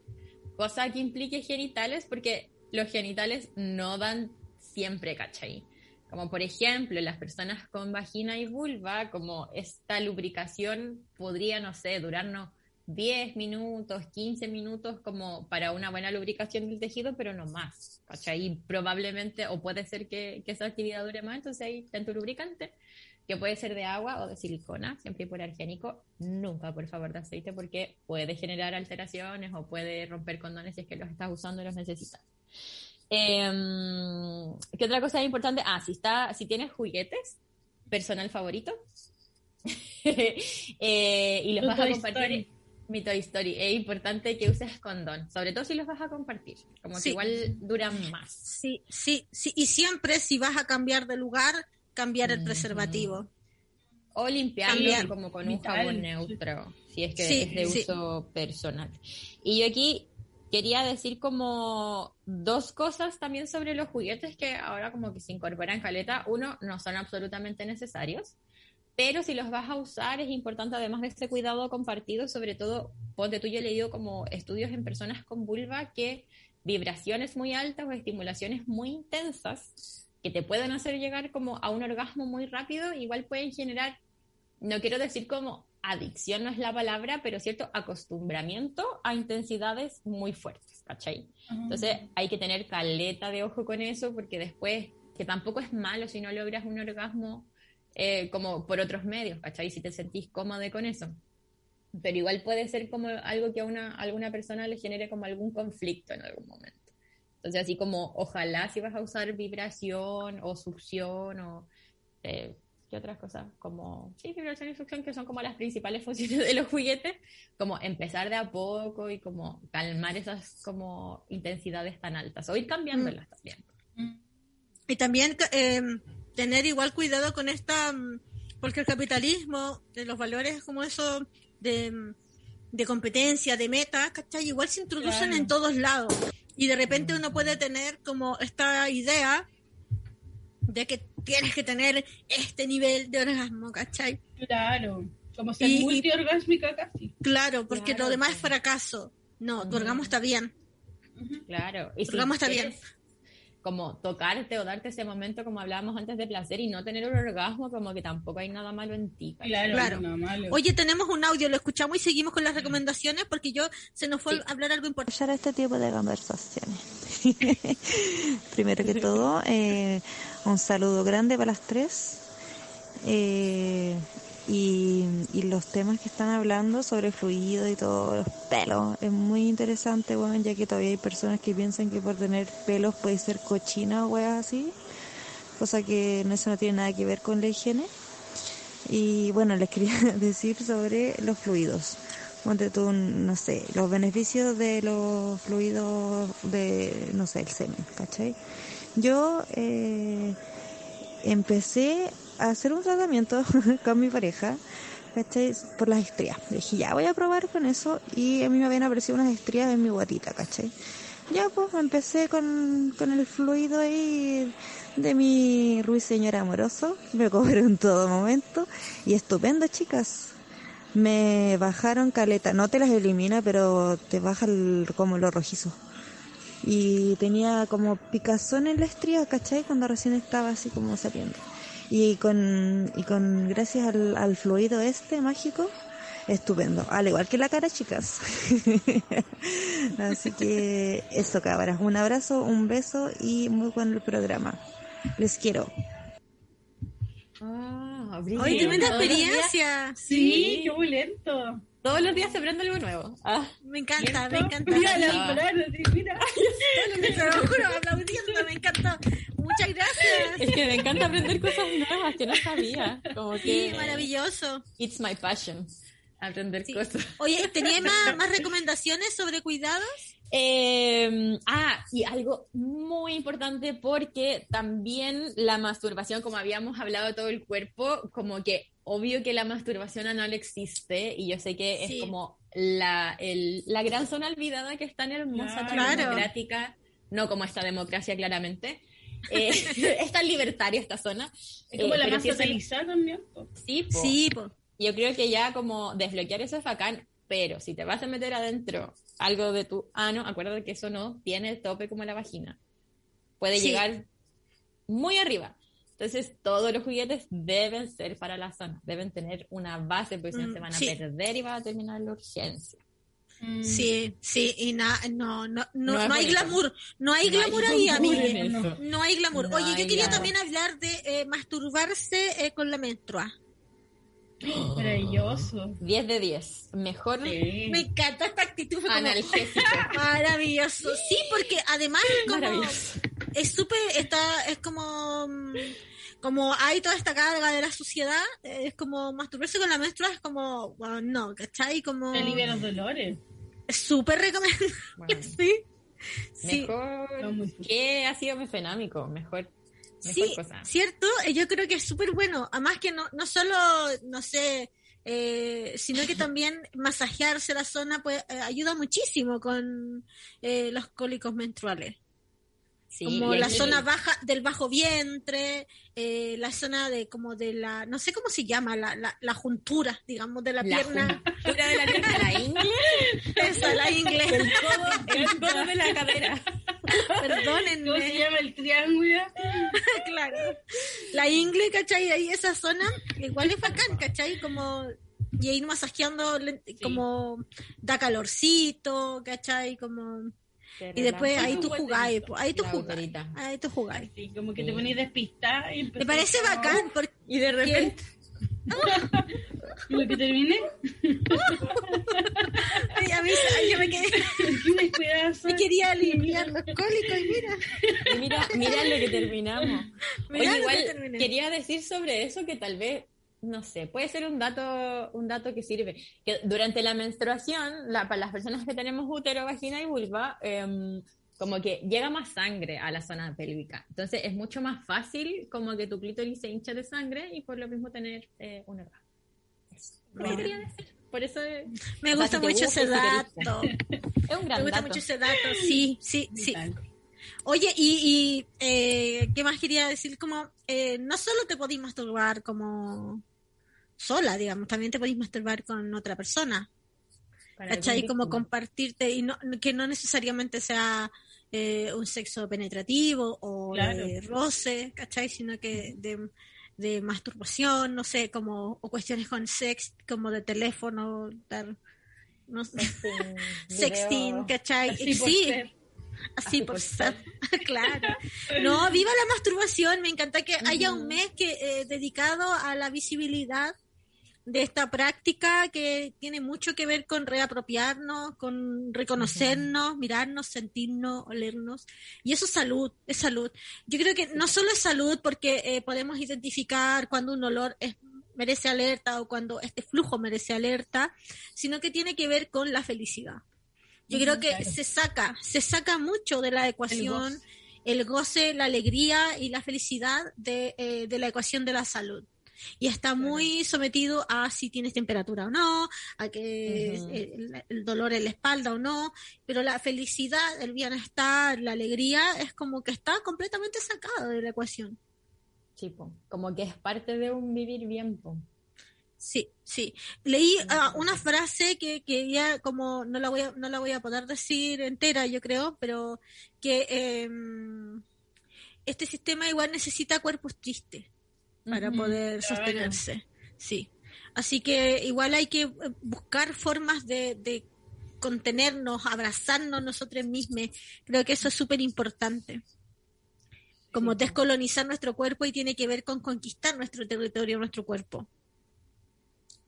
cosa que implique genitales, porque los genitales no dan siempre, ¿cachai? Como por ejemplo, las personas con vagina y vulva, como esta lubricación podría, no sé, durarnos 10 minutos, 15 minutos como para una buena lubricación del tejido, pero no más, ¿cachai? Y probablemente, o puede ser que, que esa actividad dure más, entonces ahí está en tu lubricante, que puede ser de agua o de silicona, siempre hipoalergénico, nunca por favor de aceite, porque puede generar alteraciones o puede romper condones si es que los estás usando y los necesitas. Em, ¿Qué otra cosa es importante? Ah, si, está, si tienes juguetes, personal favorito, eh, y los vas a compartir. Story. Mi Toy Story. Es importante que uses condón, sobre todo si los vas a compartir, como Sí. que igual duran más. sí, sí, sí. Y siempre si vas a cambiar de lugar, cambiar el Ujú. preservativo. O limpiarlo Cambiar. como con un jabón neutro, si es que Sí, es de sí. uso personal. Y yo aquí quería decir como dos cosas también sobre los juguetes que ahora como que se incorporan caleta. Uno, no son absolutamente necesarios, pero si los vas a usar es importante además de este cuidado compartido, sobre todo, ponte tú, yo he leído como estudios en personas con vulva que vibraciones muy altas o estimulaciones muy intensas que te pueden hacer llegar como a un orgasmo muy rápido, igual pueden generar, no quiero decir como adicción no es la palabra, pero cierto acostumbramiento a intensidades muy fuertes, ¿cachai? Entonces hay que tener caleta de ojo con eso porque después, que tampoco es malo si no logras un orgasmo eh, como por otros medios, ¿cachai? Si te sentís cómodo con eso. Pero igual puede ser como algo que a una, alguna persona le genere como algún conflicto en algún momento. Entonces así como ojalá si vas a usar vibración o succión o... eh, ¿Qué otras cosas? Como, sí, vibración y succión, que son como las principales funciones de los juguetes, como empezar de a poco y como calmar esas como intensidades tan altas, o ir cambiándolas también. Y también eh, tener igual cuidado con esta, mm, porque el capitalismo, de los valores como eso de, mm, de competencia, de meta, ¿cachai? Igual se introducen Claro. en todos lados. Y de repente uno puede tener como esta idea de que tienes que tener este nivel de orgasmo, ¿cachai? Claro, como ser Y- multiorgásmica casi. Claro, porque Claro, lo demás es fracaso. No, tu orgasmo está bien. Claro. Y Tu orgasmo está bien. Como tocarte o darte ese momento, como hablábamos antes de placer, y no tener un orgasmo, como que tampoco hay nada malo en ti. Claro, Claro. no, malo. Oye, tenemos un audio, lo escuchamos y seguimos con las recomendaciones porque yo se nos fue Sí. a hablar algo importante. escuchar este tipo de conversaciones. Primero que todo, eh, un saludo grande para las tres. Eh, y, y los temas que están hablando sobre fluido y todos los pelos es muy interesante, bueno, ya que todavía hay personas que piensan que por tener pelos puede ser cochina o weas así, cosa que eso no tiene nada que ver con la higiene. Y bueno, les quería decir sobre los fluidos. Ponte tú, no sé, los beneficios de los fluidos de, no sé, el semen, ¿cachai? Yo eh, empecé hacer un tratamiento con mi pareja, ¿cachai? Por las estrías. Dije, ya voy a probar con eso y a mí me habían aparecido unas estrías en mi guatita, ¿cachai? Ya pues empecé con, con el fluido ahí de mi ruiseñor amoroso, me cobró en todo momento y estupendo chicas. Me bajaron caleta, no te las elimina, pero te baja como lo rojizo. Y tenía como picazón en la estría, ¿cachai? Cuando recién estaba así como saliendo. Y con, y con gracias al, al fluido este mágico, estupendo. Al igual que la cara, chicas. Así que eso, cabras. Un abrazo, un beso y muy bueno el programa. Les quiero. Ah, Oye, tremenda experiencia. Sí, qué bulento. Todos los días se aprende algo nuevo. Ah, Me encanta, me encanta. Mira sí, mira. Te lo juro, aplaudiendo, me encanta. Muchas gracias. es que me encanta aprender cosas nuevas que no sabía. Como Sí, que maravilloso. It's my passion. Aprender cosas. Oye, ¿tenía más, más recomendaciones sobre cuidados? Eh, ah, y algo muy importante porque también la masturbación, como habíamos hablado de todo el cuerpo, como que obvio que la masturbación anal existe y yo sé que Sí. es como la, el- la gran zona olvidada que es tan hermosa, tan Claro. democrática, no como esta democracia claramente. Eh, es tan libertaria esta zona. Es como Eh, la más es- socializada también. po. Sí, po. Sí, po. Yo creo que ya como desbloquear eso es bacán, pero si te vas a meter adentro algo de tu ano, acuérdate que eso no tiene tope como la vagina. Puede Sí. llegar muy arriba. Entonces, todos los juguetes deben ser para la zona, deben tener una base, porque si no Mm, se van a sí. perder y va a terminar la urgencia. Mm. Sí, sí, y na- no, no, no, No hay glamour, no hay No hay glamour ahí, eso. No hay glamour. No Oye, hay yo quería glamour. también hablar de eh, masturbarse eh, con la menstrua. Maravilloso. 10 de 10. Mejor Sí. Me encanta esta actitud. analgésico. Maravilloso. Sí, porque además es como, es súper, está, es como, mm, como hay toda esta carga de la sociedad, eh, es como masturbarse con la menstrua es como, wow, no, ¿cachai? Como, Te alivia los dolores. es súper recomendable, Bueno, sí. Sí. mejor fuerte. que ácido mefenámico. Mejor, mejor Sí, cosa. cierto, Eh, yo creo que es súper bueno. Además que no, no solo, no sé, eh, sino que también masajearse la zona pues eh, ayuda muchísimo con eh, los cólicos menstruales. Sí, como la zona baja del bajo vientre, eh, la zona de como de la, no sé cómo se llama, la, la, la juntura, digamos, de la, La pierna. juntura de la pierna, la ingle, Esa, la inglés. el codo, el codo de la cadera. ¿Cómo se Perdónenme. llama el triángulo? claro. La ingle, ¿cachai? Ahí esa zona, igual es bacán, ¿cachai? Como, y ir masajeando, como, da calorcito, ¿cachai? Como, y después ahí tú jugáis, ahí tú jugáis, ahí tú jugáis. Sí, como que Sí. te ponís despistada y Me empezás parece como- bacán, porque Y de repente, ¿Y lo que terminé? a mí, ay, yo me, quedé, me quería aliviar los cólicos y mira, y mira, mira lo que terminamos. Mirá Oye, lo que igual terminé. quería decir sobre eso que tal vez, no sé, puede ser un dato, un dato que sirve. Que durante la menstruación, la, para las personas que tenemos útero, vagina y vulva, em, como que llega más sangre a la zona pélvica. Entonces es mucho más fácil como que tu clítoris se hincha de sangre y por lo mismo tener eh, un orgasmo. Por eso es, me gusta mucho gusta, ese dato. es un Me gran gusta dato. mucho ese dato, sí, sí, sí. Oye, y, y eh, ¿qué más quería decir? Como, eh, no solo te podéis masturbar como sola, digamos, también te podéis masturbar con otra persona, ¿cachai? Como compartirte, y no, que no necesariamente sea eh, un sexo penetrativo o Claro. de roce, ¿cachai? Sino que de, de masturbación, no sé, como, o cuestiones con sex, como de teléfono, dar, no sé, Sexting. ¿cachai? Así sí. Así por ser. claro. No, viva la masturbación. Me encanta que haya un mes que eh, dedicado a la visibilidad de esta práctica que tiene mucho que ver con reapropiarnos, con reconocernos, mirarnos, sentirnos, olernos. Y eso es salud, es salud. Yo creo que no solo es salud porque eh, podemos identificar cuando un olor es, merece alerta o cuando este flujo merece alerta, sino que tiene que ver con la felicidad. Yo creo que se saca, se saca mucho de la ecuación el goce, la alegría y la felicidad de, eh, de la ecuación de la salud y está muy sometido a si tienes temperatura o no, a que el, dolor en la espalda o no, pero la felicidad, el bienestar, la alegría es como que está completamente sacado de la ecuación. Sí, como que es parte de un vivir bien. Po. Sí, sí. Leí ah, una frase que, que ya como no la voy a, no la voy a poder decir entera, yo creo, pero que em, este sistema igual necesita cuerpos tristes para poder sostenerse. Sí. Así que igual hay que eh, buscar formas de, de contenernos, abrazarnos nosotros mismos. Creo que eso es súper importante. Como descolonizar nuestro cuerpo y tiene que ver con conquistar nuestro territorio, nuestro cuerpo.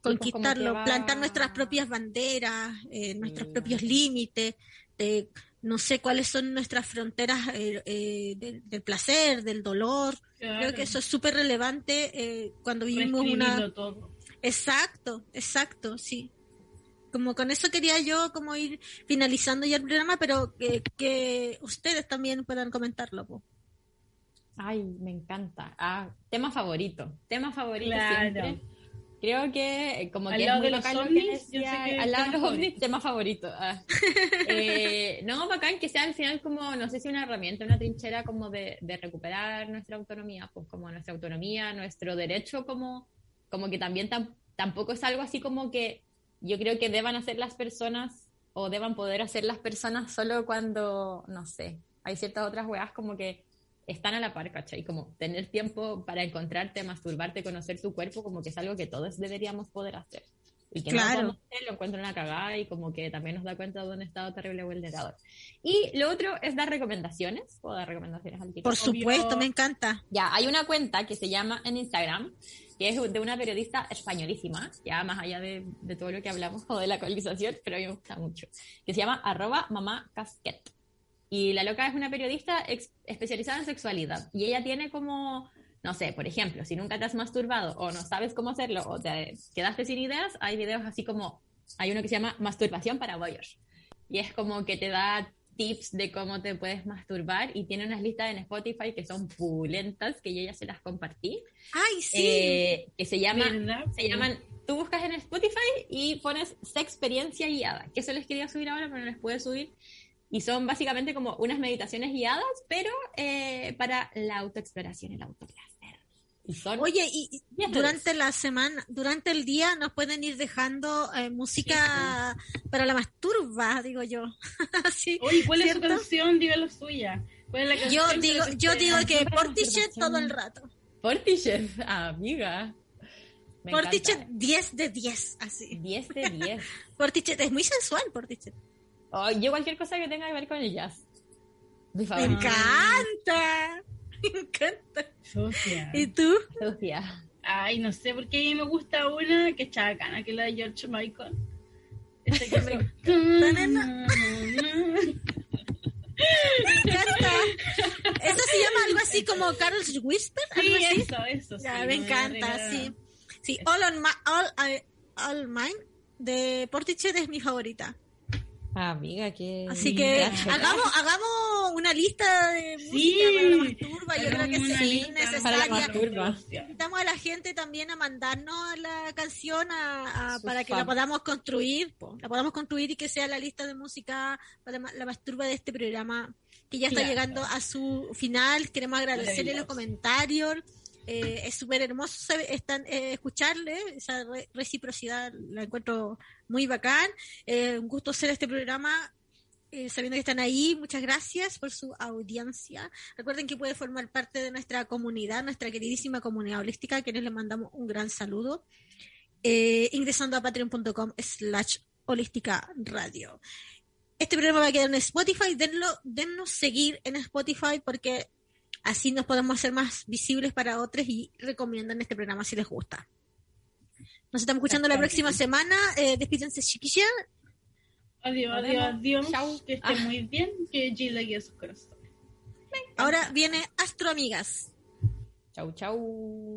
Conquistarlo, plantar nuestras propias banderas, eh, nuestros propios límites, de, no sé cuáles son nuestras fronteras eh, eh, del, placer, del dolor. Creo que eso es súper relevante cuando vivimos una... Exacto, exacto, sí. Como con eso quería yo como ir finalizando ya el programa, pero que, que ustedes también puedan comentarlo. Ay, me encanta. Ah, tema favorito. Tema favorito siempre Creo que eh, como que es muy bacán lo que decía, al lado de los ovnis, tema favorito. Ah. Eh, no, bacán que sea al final como, no sé si una herramienta, una trinchera como de, de, recuperar nuestra autonomía, pues como nuestra autonomía, nuestro derecho, como, como que también tampoco es algo así como que yo creo que deban hacer las personas o deban poder hacer las personas solo cuando, no sé, hay ciertas otras weas como que están a la par, ¿cachai? Como tener tiempo para encontrarte, masturbarte, conocer tu cuerpo, como que es algo que todos deberíamos poder hacer. Y que claro. no hacer, lo encuentro una cagada y como que también nos da cuenta de un estado terrible vulnerador. Y lo otro es dar recomendaciones. ¿Puedo dar recomendaciones al Por supuesto, me encanta. Ya, hay una cuenta que se llama en Instagram, que es de una periodista españolísima, ya más allá de, de todo lo que hablamos o de la colonización, pero a mí me gusta mucho, que se llama arroba mamá casquet. Y la loca es una periodista especializada en sexualidad. Y ella tiene como, no sé, por ejemplo, si nunca te has masturbado o no sabes cómo hacerlo o te quedaste sin ideas, hay videos así como, hay uno que se llama Masturbación para Boyos. Y es como que te da tips de cómo te puedes masturbar y tiene unas listas en Spotify que son pulentas, que yo ya se las compartí. ¡Ay, sí! Eh, que se, llama, se llaman, tú buscas en Spotify y pones experiencia guiada, que eso les quería subir ahora, pero no les puedo subir. Y son básicamente como unas meditaciones guiadas, pero eh, para la autoexploración, el autoplacer. Y son Oye, y durante la semana, durante el día nos pueden ir dejando eh, música para la masturba, digo yo. sí, Oye, ¿cuál es su canción? Diga la suya. yo digo, yo digo que Portichet todo el rato. Portichet, amiga. Portichet 10 de 10, así. 10 de 10. Portichet es muy sensual, Portichet. Oh, yo cualquier cosa que tenga que ver con el jazz. Me encanta. Me encanta. Sofía. ¿Y tú? Sofía. Ay, no sé, porque a mí me gusta una que es chacana, que es la de George Michael. Este que me... me encanta. Eso se llama algo así como Carl's Whisper. Sí, eso, eso. Ya, me encanta, sí. Sí, All, on my, all, all Mine de Portichet es mi favorita. Amiga, que. Así que hagamos, hagamos una lista de música para la masturba. Yo creo que sí, es necesaria. Invitamos a la gente también a mandarnos la canción a, para que la podamos construir, la podamos construir y que sea la lista de música para la masturba de este programa que ya está llegando a su final. Queremos agradecerle los comentarios. Eh, es súper hermoso están, eh, escucharle, esa reciprocidad la encuentro muy bacán. Eh, un gusto hacer este programa. sabiendo que están ahí, muchas gracias por su audiencia. Recuerden que puede formar parte de nuestra comunidad, nuestra queridísima comunidad holística, a quienes les mandamos un gran saludo. ingresando a patreon.com slash holística radio. Este programa va a quedar en Spotify. Denlo, dennos seguir en Spotify porque así nos podemos hacer más visibles para otros y recomiendan este programa si les gusta. Nos estamos escuchando la próxima semana. Eh, despídense, chiquilla. Adiós, adiós, adiós. Chau. Que esté Ah. muy bien. Que G le guíe su corazón. Ahora viene Astro Amigas. Chau, chau.